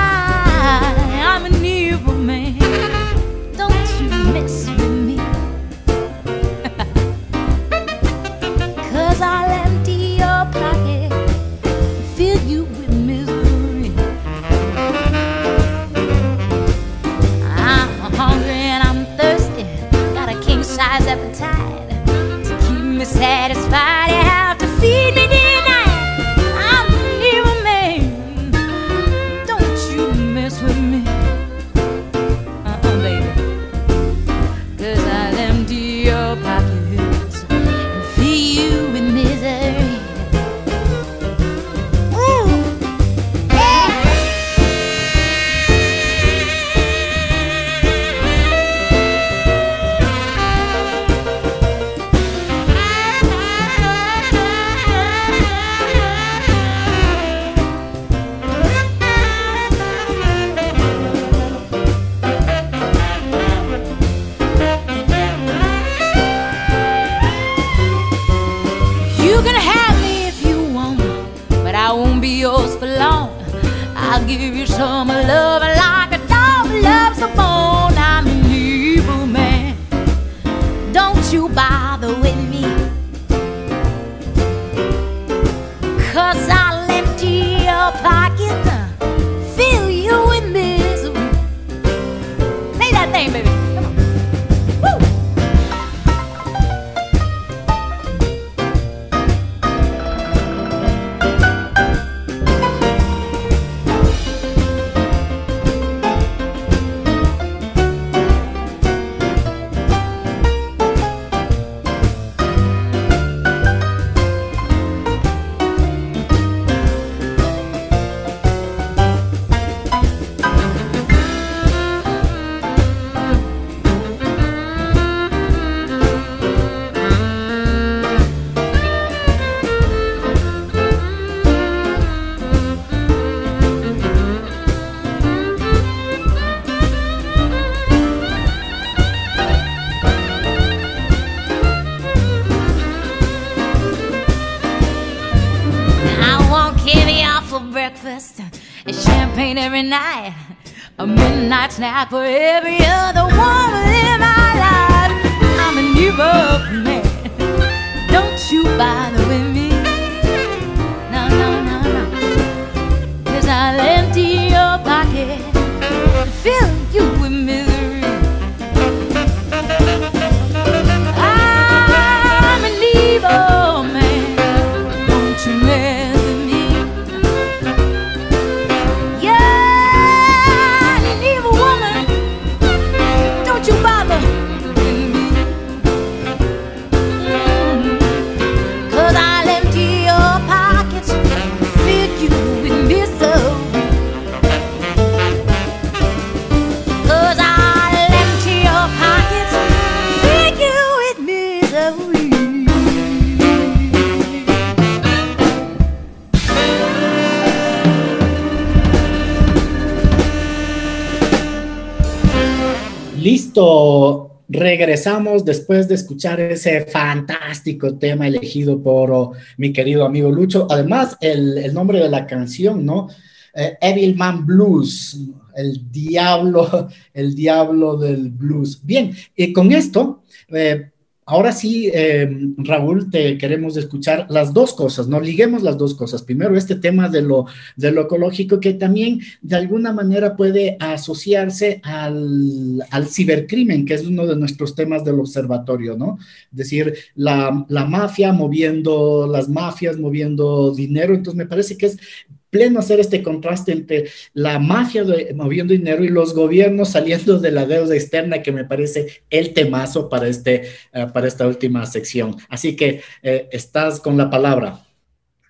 Breakfast, and champagne every night, a midnight snack for every other woman in my life. I'm an evil man. Don't you bother with me. No, no, no, no. Cause I'll empty your pocket, fill you with regresamos después de escuchar ese fantástico tema elegido por oh, mi querido amigo Lucho. Además, el, el nombre de la canción, ¿no? Eh, Evil Man Blues, el diablo, [laughs] el diablo del blues. Bien, y con esto, eh, ahora sí, eh, Raúl, te queremos escuchar las dos cosas, ¿no? Liguemos las dos cosas. Primero, este tema de lo, de lo ecológico que también de alguna manera puede asociarse al, al cibercrimen, que es uno de nuestros temas del observatorio, ¿no? Es decir, la, la mafia moviendo, las mafias moviendo dinero. Entonces, me parece que es pleno hacer este contraste entre la mafia de, moviendo dinero y los gobiernos saliendo de la deuda externa, que me parece el temazo para, este, uh, para esta última sección. Así que eh, estás con la palabra.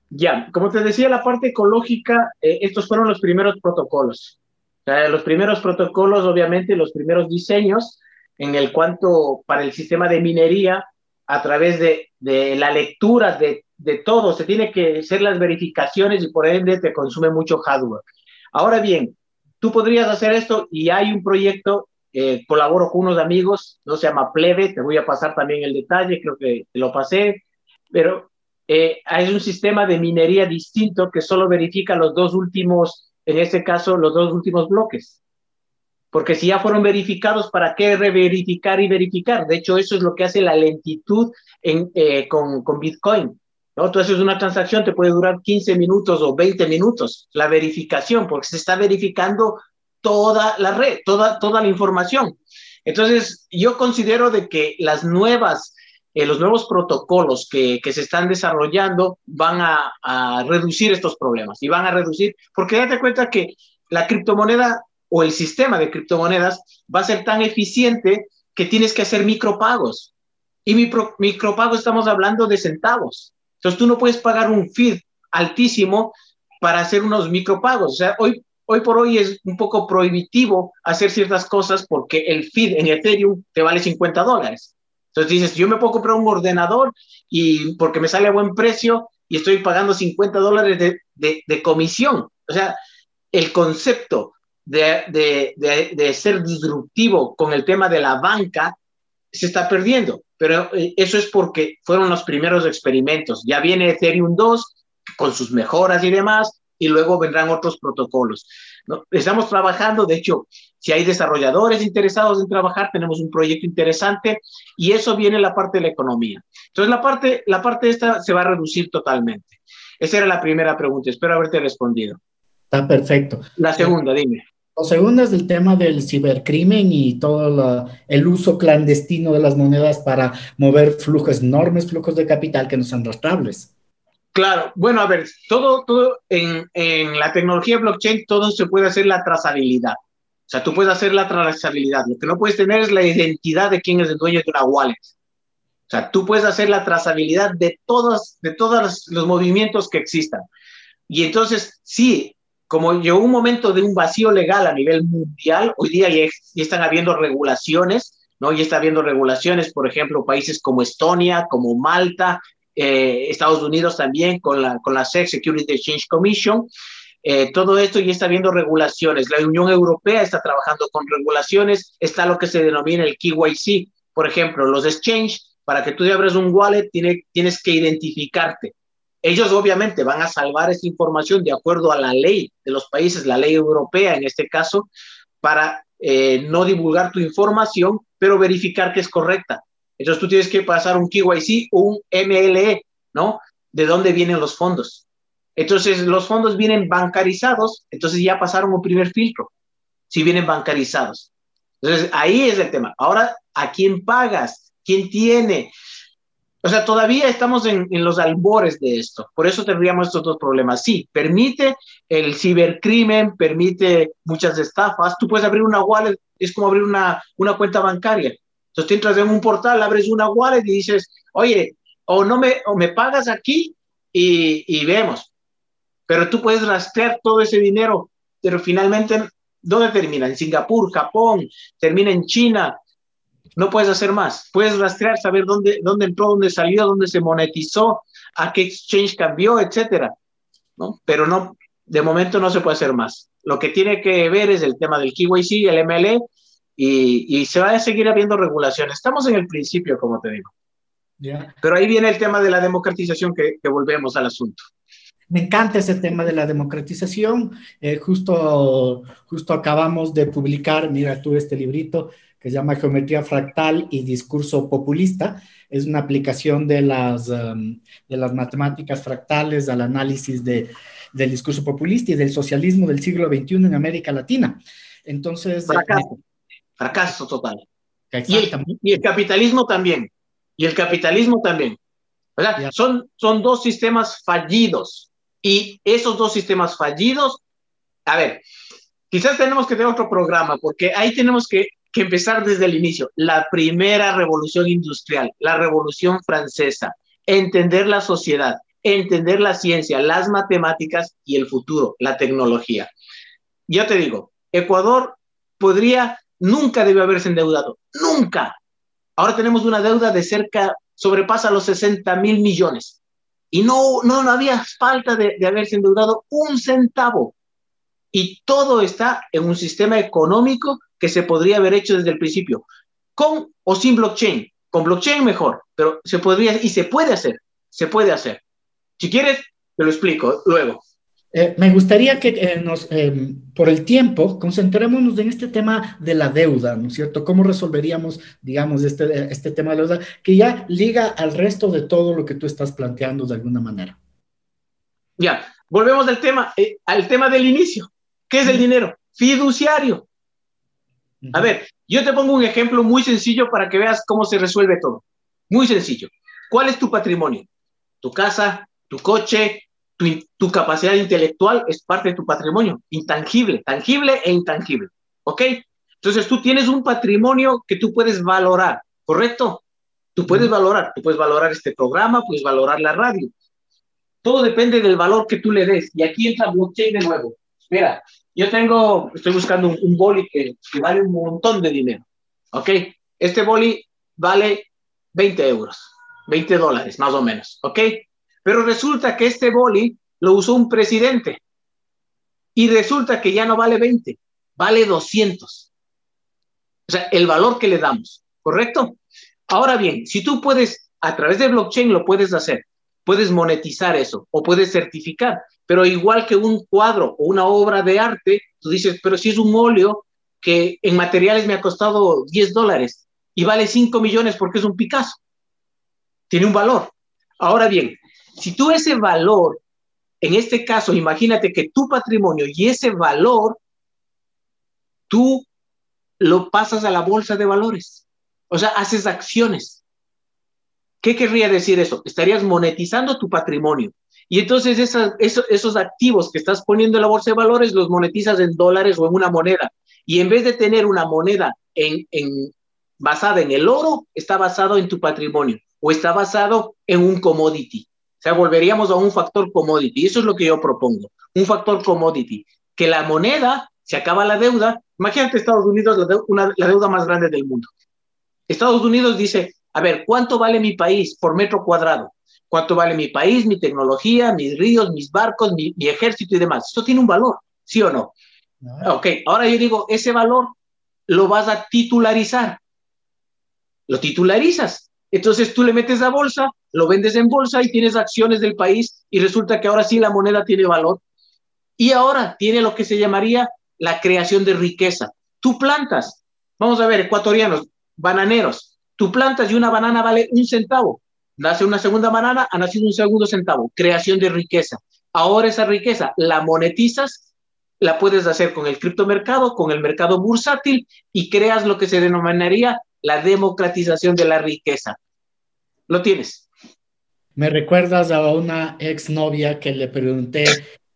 Ya, como te decía, la parte ecológica, eh, estos fueron los primeros protocolos. Los primeros protocolos, obviamente, los primeros diseños en el cuanto para el sistema de minería, a través de, de la lectura de, de, todo, se tiene que hacer las verificaciones y por ende te consume mucho hardware. Ahora bien, tú podrías hacer esto y hay un proyecto, eh, colaboro con unos amigos, no se llama Plebe, te voy a pasar también el detalle, creo que te lo pasé, pero eh, hay un sistema de minería distinto que solo verifica los dos últimos, en este caso, los dos últimos bloques. Porque si ya fueron verificados, ¿para qué reverificar y verificar? De hecho, eso es lo que hace la lentitud en, eh, con, con, Bitcoin. ¿No? Tú una transacción, te puede durar 15 minutos o 20 minutos la verificación, porque se está verificando toda la red, toda, toda la información. Entonces, yo considero de que las nuevas, eh, los nuevos protocolos que, se están desarrollando van a, reducir estos problemas y van a reducir, porque date cuenta que la criptomoneda o el sistema de criptomonedas va a ser tan eficiente que tienes que hacer micropagos. Y micro, micropago estamos hablando de centavos. Entonces tú no puedes pagar un feed altísimo para hacer unos micropagos. O sea, hoy, hoy por hoy es un poco prohibitivo hacer ciertas cosas porque el feed en Ethereum te vale 50 dólares. Entonces dices, yo me puedo comprar un ordenador y porque me sale a buen precio y estoy pagando 50 dólares de, comisión. O sea, el concepto de, de, ser disruptivo con el tema de la banca se está perdiendo. Pero eso es porque fueron los primeros experimentos. Ya viene Ethereum 2 con sus mejoras y demás, y luego vendrán otros protocolos. ¿no? Estamos trabajando, de hecho, si hay desarrolladores interesados en trabajar, tenemos un proyecto interesante y eso viene en la parte de la economía. Entonces, la parte, la parte esta se va a reducir totalmente. Esa era la primera pregunta. Espero haberte respondido. Está perfecto. La segunda, dime. Lo segundo es el tema del cibercrimen y todo la, el uso clandestino de las monedas para mover flujos, enormes flujos de capital que no son rastreables. Claro, bueno, a ver, todo, todo en, en, la tecnología blockchain, todo se puede hacer la trazabilidad. O sea, tú puedes hacer la trazabilidad. Lo que no puedes tener es la identidad de quién es el dueño de una wallet. O sea, tú puedes hacer la trazabilidad de todos, de todos los movimientos que existan. Y entonces, sí, como llegó un momento de un vacío legal a nivel mundial, hoy día ya, están habiendo regulaciones, ¿no? Ya está habiendo regulaciones, por ejemplo, países como Estonia, como Malta, eh, Estados Unidos también, con la, con la SEC, Security Exchange Commission. Eh, todo esto ya está habiendo regulaciones. La Unión Europea está trabajando con regulaciones. Está lo que se denomina el KYC. Por ejemplo, los exchange, para que tú abras un wallet, tiene, tienes que identificarte Ellos obviamente van a salvar esa información de acuerdo a la ley de los países, la ley europea en este caso, para eh, no divulgar tu información, pero verificar que es correcta. Entonces tú tienes que pasar un KYC o un MLE, ¿no? De dónde vienen los fondos. Entonces los fondos vienen bancarizados, entonces ya pasaron un primer filtro, si vienen bancarizados. Entonces ahí es el tema. Ahora, ¿a quién pagas? ¿Quién tiene? O sea, todavía estamos en, en, los albores de esto. Por eso tendríamos estos dos problemas. Sí, permite el cibercrimen, permite muchas estafas. Tú puedes abrir una wallet, es como abrir una, una cuenta bancaria. Entonces, tú entras en un portal, abres una wallet y dices, oye, o no me, o me pagas aquí y, y vemos. Pero tú puedes rastrear todo ese dinero, pero finalmente, ¿dónde termina? En Singapur, Japón, termina en China, no puedes hacer más. Puedes rastrear, saber dónde, dónde entró, dónde salió, dónde se monetizó, a qué exchange cambió, etcétera. ¿no? Pero no, de momento no se puede hacer más. Lo que tiene que ver es el tema del KYC, el MLE, y, y se va a seguir habiendo regulación. Estamos en el principio, como te digo. Ya. Pero ahí viene el tema de la democratización que, que volvemos al asunto. Me encanta ese tema de la democratización. Eh, justo, justo acabamos de publicar, mira tú, este librito que se llama Geometría Fractal y Discurso Populista. Es una aplicación de las, um, de las matemáticas fractales al análisis de, del discurso populista y del socialismo del siglo XXI en América Latina. Entonces... Fracaso, fracaso total. Y el, y el capitalismo también. Y el capitalismo también. Son, son dos sistemas fallidos. Y esos dos sistemas fallidos, a ver, quizás tenemos que tener otro programa, porque ahí tenemos que, que empezar desde el inicio. La primera revolución industrial, la revolución francesa, entender la sociedad, entender la ciencia, las matemáticas y el futuro, la tecnología. Yo te digo, Ecuador podría, nunca debe haberse endeudado, nunca. Ahora tenemos una deuda de cerca, sobrepasa los 60 mil millones. Y no, no, no había falta de, de haberse endeudado un centavo. Y todo está en un sistema económico que se podría haber hecho desde el principio, con o sin blockchain. Con blockchain mejor, pero se podría y se puede hacer, se puede hacer. Si quieres, te lo explico luego. Eh, me gustaría que eh, nos, eh, por el tiempo, concentrémonos en este tema de la deuda, ¿no es cierto? ¿Cómo resolveríamos, digamos, este, este tema de la deuda que ya liga al resto de todo lo que tú estás planteando de alguna manera? Ya, volvemos al tema, eh, al tema del inicio. ¿Qué es el dinero? Fiduciario. A ver, yo te pongo un ejemplo muy sencillo para que veas cómo se resuelve todo. Muy sencillo. ¿Cuál es tu patrimonio? Tu casa, tu coche, tu, tu, capacidad intelectual es parte de tu patrimonio, intangible, tangible e intangible. ¿Ok? Entonces tú tienes un patrimonio que tú puedes valorar, ¿correcto? Tú puedes valorar, tú puedes valorar este programa, puedes valorar la radio. Todo depende del valor que tú le des. Y aquí entra blockchain de nuevo. Mira, yo tengo, estoy buscando un, boli que, que, vale un montón de dinero. ¿Ok? Este boli vale 20 euros, 20 dólares más o menos. ¿Ok? Pero resulta que este boli lo usó un presidente. Y resulta que ya no vale 20, vale 200. O sea, el valor que le damos. ¿Correcto? Ahora bien, si tú puedes, a través de blockchain lo puedes hacer, puedes monetizar eso o puedes certificar, pero igual que un cuadro o una obra de arte, tú dices, pero si es un óleo que en materiales me ha costado 10 dólares y vale 5 millones porque es un Picasso, tiene un valor. Ahora bien, si tú ese valor, en este caso, imagínate que tu patrimonio y ese valor, tú lo pasas a la bolsa de valores, o sea, haces acciones. ¿Qué querría decir eso? Estarías monetizando tu patrimonio. Y entonces esos, activos que estás poniendo en la bolsa de valores los monetizas en dólares o en una moneda. Y en vez de tener una moneda basada en el oro, está basado en tu patrimonio o está basado en un commodity. O sea, volveríamos a un factor commodity. Eso es lo que yo propongo. Un factor commodity. Que la moneda, se acaba la deuda. Imagínate Estados Unidos, la, la deuda más grande del mundo. Estados Unidos dice, a ver, ¿cuánto vale mi país por metro cuadrado? ¿Cuánto vale mi país, mi tecnología, mis ríos, mis barcos, mi, mi ejército y demás? Esto tiene un valor, ¿sí o no? no? Ok, ahora yo digo, ese valor lo vas a titularizar. Lo titularizas. Entonces tú le metes a bolsa, lo vendes en bolsa y tienes acciones del país y resulta que ahora sí la moneda tiene valor. Y ahora tiene lo que se llamaría la creación de riqueza. Tú plantas, vamos a ver, ecuatorianos, bananeros, tú plantas y una banana vale un centavo. Nace una segunda banana, ha nacido un segundo centavo. Creación de riqueza. Ahora esa riqueza la monetizas, la puedes hacer con el criptomercado, con el mercado bursátil y creas lo que se denominaría la democratización de la riqueza. Lo tienes. Me recuerdas a una exnovia que le pregunté,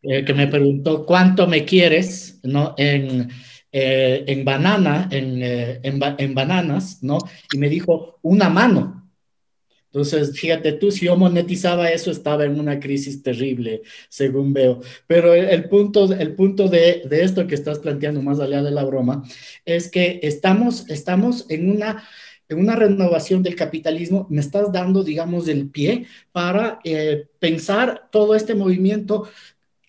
eh, que me preguntó cuánto me quieres, ¿no? En, eh, en banana, en, eh, en, en, bananas, ¿no? Y me dijo, una mano. Entonces, fíjate tú, si yo monetizaba eso, estaba en una crisis terrible, según veo. Pero el, el punto, el punto de, de, esto que estás planteando, más allá de la broma, es que estamos, estamos en una en una renovación del capitalismo, me estás dando, digamos, el pie para eh, pensar todo este movimiento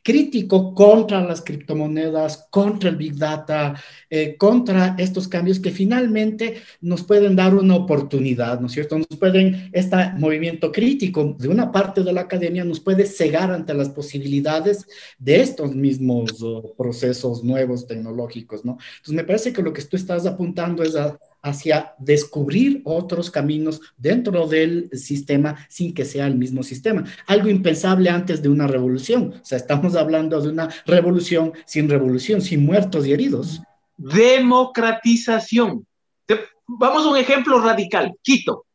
crítico contra las criptomonedas, contra el Big Data, eh, contra estos cambios que finalmente nos pueden dar una oportunidad, ¿no es cierto? Nos pueden, este movimiento crítico de una parte de la academia nos puede cegar ante las posibilidades de estos mismos uh, procesos nuevos tecnológicos, ¿no? Entonces me parece que lo que tú estás apuntando es a hacia descubrir otros caminos dentro del sistema sin que sea el mismo sistema. Algo impensable antes de una revolución. O sea, estamos hablando de una revolución sin revolución, sin muertos y heridos. Democratización. Vamos a un ejemplo radical. Quito,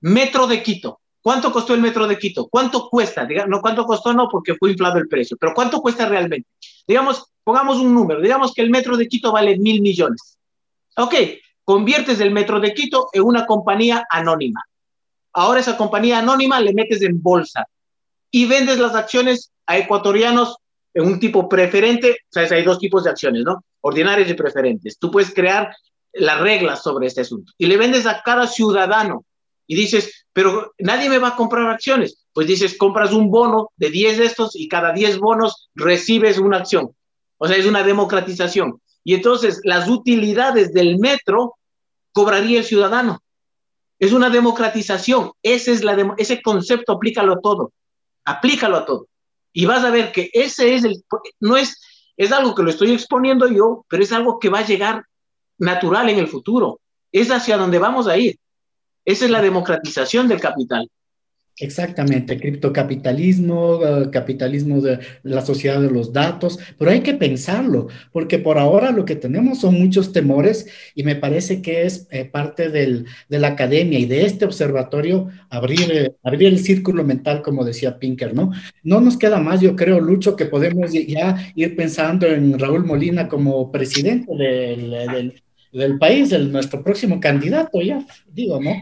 metro de Quito. ¿Cuánto costó el metro de Quito? ¿Cuánto cuesta? no, ¿cuánto costó? No, porque fue inflado el precio, pero ¿cuánto cuesta realmente? Digamos, pongamos un número, digamos que el metro de Quito vale mil millones. Ok, conviertes el Metro de Quito en una compañía anónima. Ahora esa compañía anónima le metes en bolsa y vendes las acciones a ecuatorianos en un tipo preferente, o hay dos tipos de acciones, ¿no? Ordinarias y preferentes. Tú puedes crear las reglas sobre este asunto y le vendes a cada ciudadano y dices, pero nadie me va a comprar acciones. Pues dices, compras un bono de 10 de estos y cada 10 bonos recibes una acción. O sea, es una democratización. Y entonces las utilidades del metro cobraría el ciudadano. Es una democratización. Ese, es la ese concepto, aplícalo a todo. Aplícalo a todo. Y vas a ver que ese es el, no es, es algo que lo estoy exponiendo yo, pero es algo que va a llegar natural en el futuro. Es hacia donde vamos a ir. Esa es la democratización del capital. Exactamente, criptocapitalismo, uh, capitalismo de la sociedad de los datos, pero hay que pensarlo, porque por ahora lo que tenemos son muchos temores y me parece que es eh, parte del, de la academia y de este observatorio abrir, eh, abrir el círculo mental, como decía Pinker, ¿no? No nos queda más, yo creo, Lucho, que podemos ya ir pensando en Raúl Molina como presidente del, del, país, nuestro próximo candidato, ya, digo, ¿no?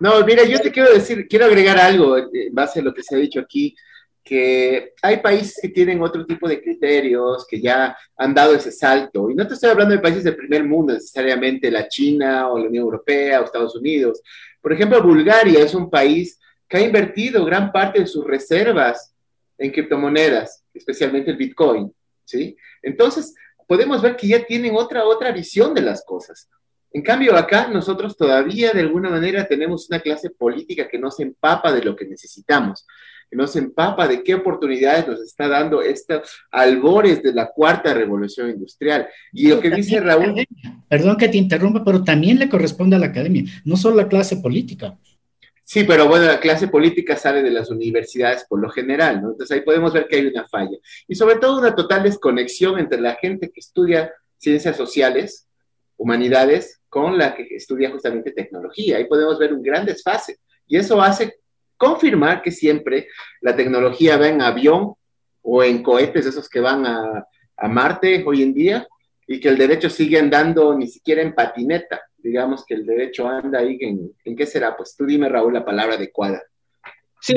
No, mira, yo te quiero decir, quiero agregar algo en base a lo que se ha dicho aquí, que hay países que tienen otro tipo de criterios, que ya han dado ese salto. Y no te estoy hablando de países del primer mundo, necesariamente la China o la Unión Europea o Estados Unidos. Por ejemplo, Bulgaria es un país que ha invertido gran parte de sus reservas en criptomonedas, especialmente el Bitcoin, ¿sí? Entonces, podemos ver que ya tienen otra, otra visión de las cosas. En cambio, acá nosotros todavía de alguna manera tenemos una clase política que no se empapa de lo que necesitamos, que no se empapa de qué oportunidades nos está dando estos albores de la cuarta revolución industrial. Y lo que dice Raúl... Perdón que te interrumpa, pero también le corresponde a la academia, no solo la clase política. Sí, pero bueno, la clase política sale de las universidades por lo general, ¿no? Entonces ahí podemos ver que hay una falla. Y sobre todo una total desconexión entre la gente que estudia ciencias sociales, humanidades, con la que estudia justamente tecnología. Ahí podemos ver un gran desfase. Y eso hace confirmar que siempre la tecnología va en avión o en cohetes, esos que van a, a Marte hoy en día, y que el derecho sigue andando ni siquiera en patineta. Digamos que el derecho anda ahí en, ¿en qué será? Pues tú dime, Raúl, la palabra adecuada. Sí,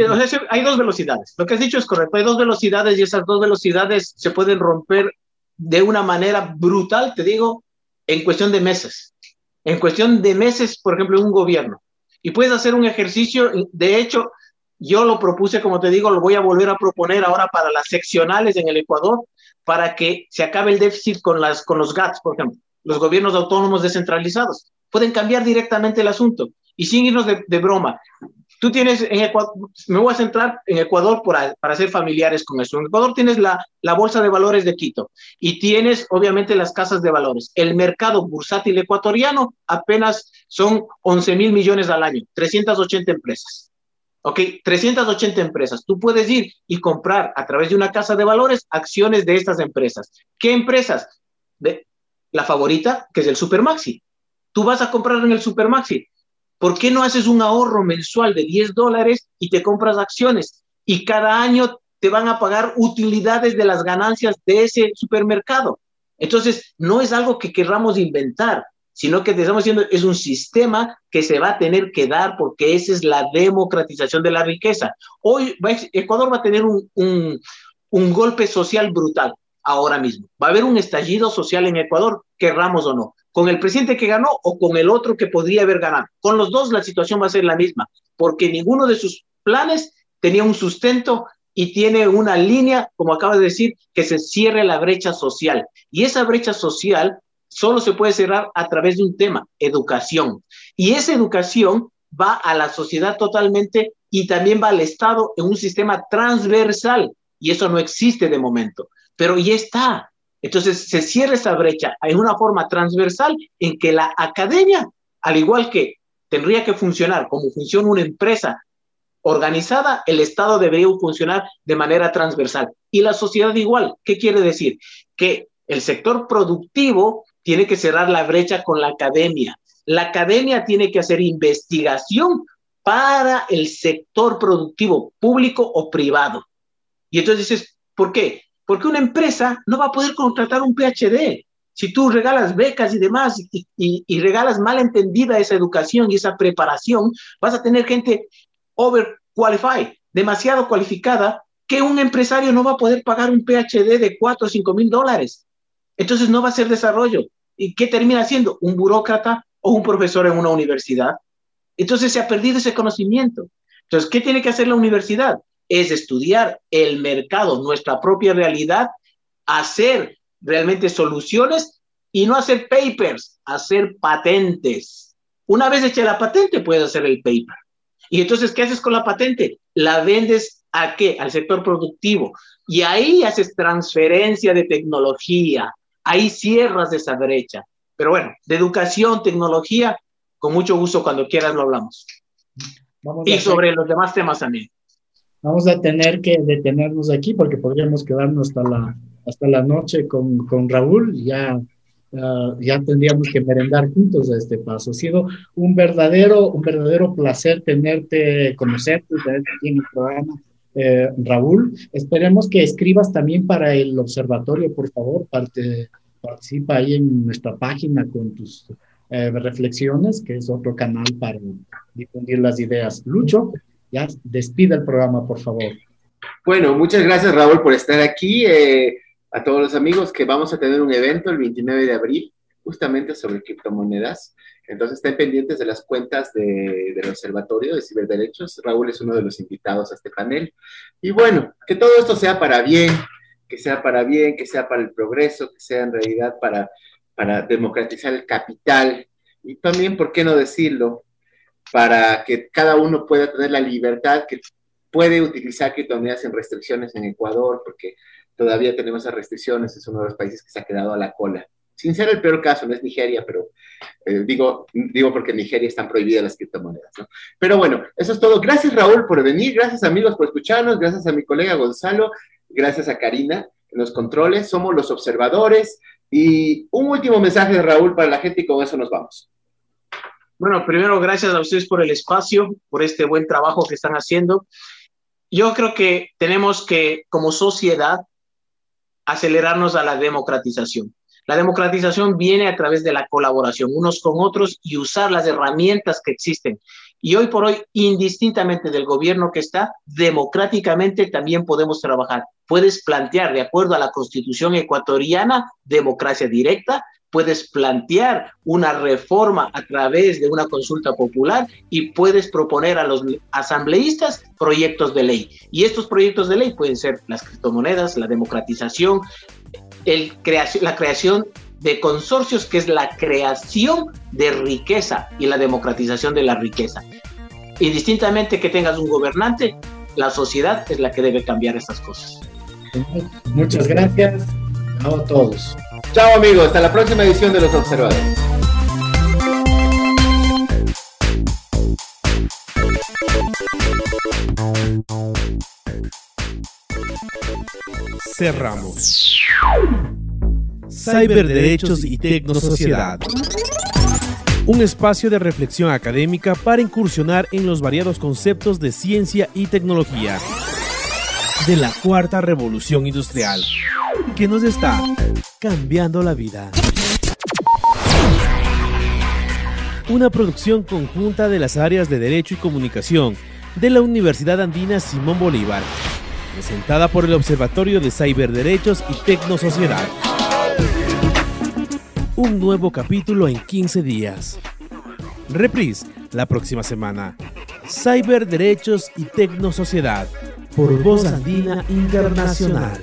hay dos velocidades. Lo que has dicho es correcto. Hay dos velocidades y esas dos velocidades se pueden romper de una manera brutal, te digo, en cuestión de meses en cuestión de meses, por ejemplo, un gobierno. Y puedes hacer un ejercicio, de hecho, yo lo propuse, como te digo, lo voy a volver a proponer ahora para las seccionales en el Ecuador, para que se acabe el déficit con, las, con los GATS, por ejemplo, los gobiernos autónomos descentralizados. Pueden cambiar directamente el asunto. Y sin irnos de broma, tú tienes en Ecuador, me voy a centrar en Ecuador para, para ser familiares con eso. En Ecuador tienes la, Bolsa de Valores de Quito y tienes obviamente las casas de valores. El mercado bursátil ecuatoriano apenas son 11 mil millones al año, 380 empresas. Ok, 380 empresas. Tú puedes ir y comprar a través de una casa de valores acciones de estas empresas. ¿Qué empresas? De, la favorita, que es el Supermaxi. Tú vas a comprar en el Supermaxi. ¿Por qué no haces un ahorro mensual de 10 dólares y te compras acciones? Y cada año te van a pagar utilidades de las ganancias de ese supermercado. Entonces, no es algo que querramos inventar sino que estamos diciendo es un sistema que se va a tener que dar porque esa es la democratización de la riqueza. Hoy Ecuador va a tener un, un golpe social brutal ahora mismo. Va a haber un estallido social en Ecuador, querramos o no, con el presidente que ganó o con el otro que podría haber ganado. Con los dos la situación va a ser la misma, porque ninguno de sus planes tenía un sustento y tiene una línea, como acaba de decir, que se cierre la brecha social. Y esa brecha social solo se puede cerrar a través de un tema, educación. Y esa educación va a la sociedad totalmente y también va al Estado en un sistema transversal. Y eso no existe de momento, pero ya está. Entonces se cierra esa brecha en una forma transversal en que la academia, al igual que tendría que funcionar como funciona una empresa organizada, el Estado debería funcionar de manera transversal. Y la sociedad igual. ¿Qué quiere decir? Que el sector productivo tiene que cerrar la brecha con la academia. La academia tiene que hacer investigación para el sector productivo, público o privado. Y entonces dices, ¿por qué? Porque una empresa no va a poder contratar un PhD. Si tú regalas becas y demás y, regalas mal entendida esa educación y esa preparación, vas a tener gente overqualified, demasiado cualificada, que un empresario no va a poder pagar un PhD de 4 o 5 mil dólares. Entonces no va a ser desarrollo. ¿Y qué termina siendo? ¿Un burócrata o un profesor en una universidad? Entonces se ha perdido ese conocimiento. Entonces, ¿qué tiene que hacer la universidad? Es estudiar el mercado, nuestra propia realidad, hacer realmente soluciones y no hacer papers, hacer patentes. Una vez hecha la patente, puedes hacer el paper. Y entonces, ¿qué haces con la patente? La vendes a qué? Al sector productivo. Y ahí haces transferencia de tecnología, ahí cierras esa brecha. Pero bueno, de educación, tecnología, con mucho gusto cuando quieras lo hablamos. Vamos y sobre los demás temas también. Vamos a tener que detenernos aquí porque podríamos quedarnos hasta la, hasta la noche con, con Raúl. Ya, ya tendríamos que merendar juntos a este paso. Ha sido un verdadero, un verdadero placer tenerte, conocerte, tenerte aquí en el programa. Eh, Raúl. Esperemos que escribas también para el observatorio, por favor, parte, participa ahí en nuestra página con tus eh, reflexiones, que es otro canal para difundir las ideas. Lucho, ya despide el programa, por favor. Bueno, muchas gracias Raúl por estar aquí. Eh, a todos los amigos que vamos a tener un evento el 29 de abril justamente sobre criptomonedas. Entonces estén pendientes de las cuentas de, del Observatorio de Ciberderechos. Raúl es uno de los invitados a este panel. Y bueno, que todo esto sea para bien, que sea para bien, que sea para el progreso, que sea en realidad para democratizar el capital. Y también, ¿por qué no decirlo? Para que cada uno pueda tener la libertad que puede utilizar criptomonedas sin restricciones en Ecuador, porque todavía tenemos esas restricciones, es uno de los países que se ha quedado a la cola sin ser el peor caso, no es Nigeria, pero eh, digo, digo porque en Nigeria están prohibidas las criptomonedas. ¿no? Pero bueno, eso es todo. Gracias Raúl por venir, gracias amigos por escucharnos, gracias a mi colega Gonzalo, gracias a Karina en los controles, somos los observadores. Y un último mensaje de Raúl para la gente y con eso nos vamos. Bueno, primero gracias a ustedes por el espacio, por este buen trabajo que están haciendo. Yo creo que tenemos que, como sociedad, acelerarnos a la democratización la democratización viene a través de la colaboración unos con otros y usar las herramientas que existen. Y hoy por hoy, indistintamente del gobierno que está, democráticamente también podemos trabajar. Puedes plantear, de acuerdo a la constitución ecuatoriana, democracia directa, puedes plantear una reforma a través de una consulta popular y puedes proponer a los asambleístas proyectos de ley. Y estos proyectos de ley pueden ser las criptomonedas, la democratización, la creación de consorcios, que es la creación de riqueza y la democratización de la riqueza. Y distintamente que tengas un gobernante, la sociedad es la que debe cambiar estas cosas. Muchas gracias a todos. Chao amigos, hasta la próxima edición de Los Observadores. Cerramos. Cyberderechos y Tecnosociedad. Un espacio de reflexión académica para incursionar en los variados conceptos de ciencia y tecnología de la cuarta revolución industrial que nos está cambiando la vida. Una producción conjunta de las áreas de Derecho y Comunicación de la Universidad Andina Simón Bolívar, presentada por el Observatorio de Cyberderechos y Tecnosociedad. Un nuevo capítulo en 15 días. Reprise la próxima semana. Cyberderechos y Tecnosociedad por Voz Andina Internacional.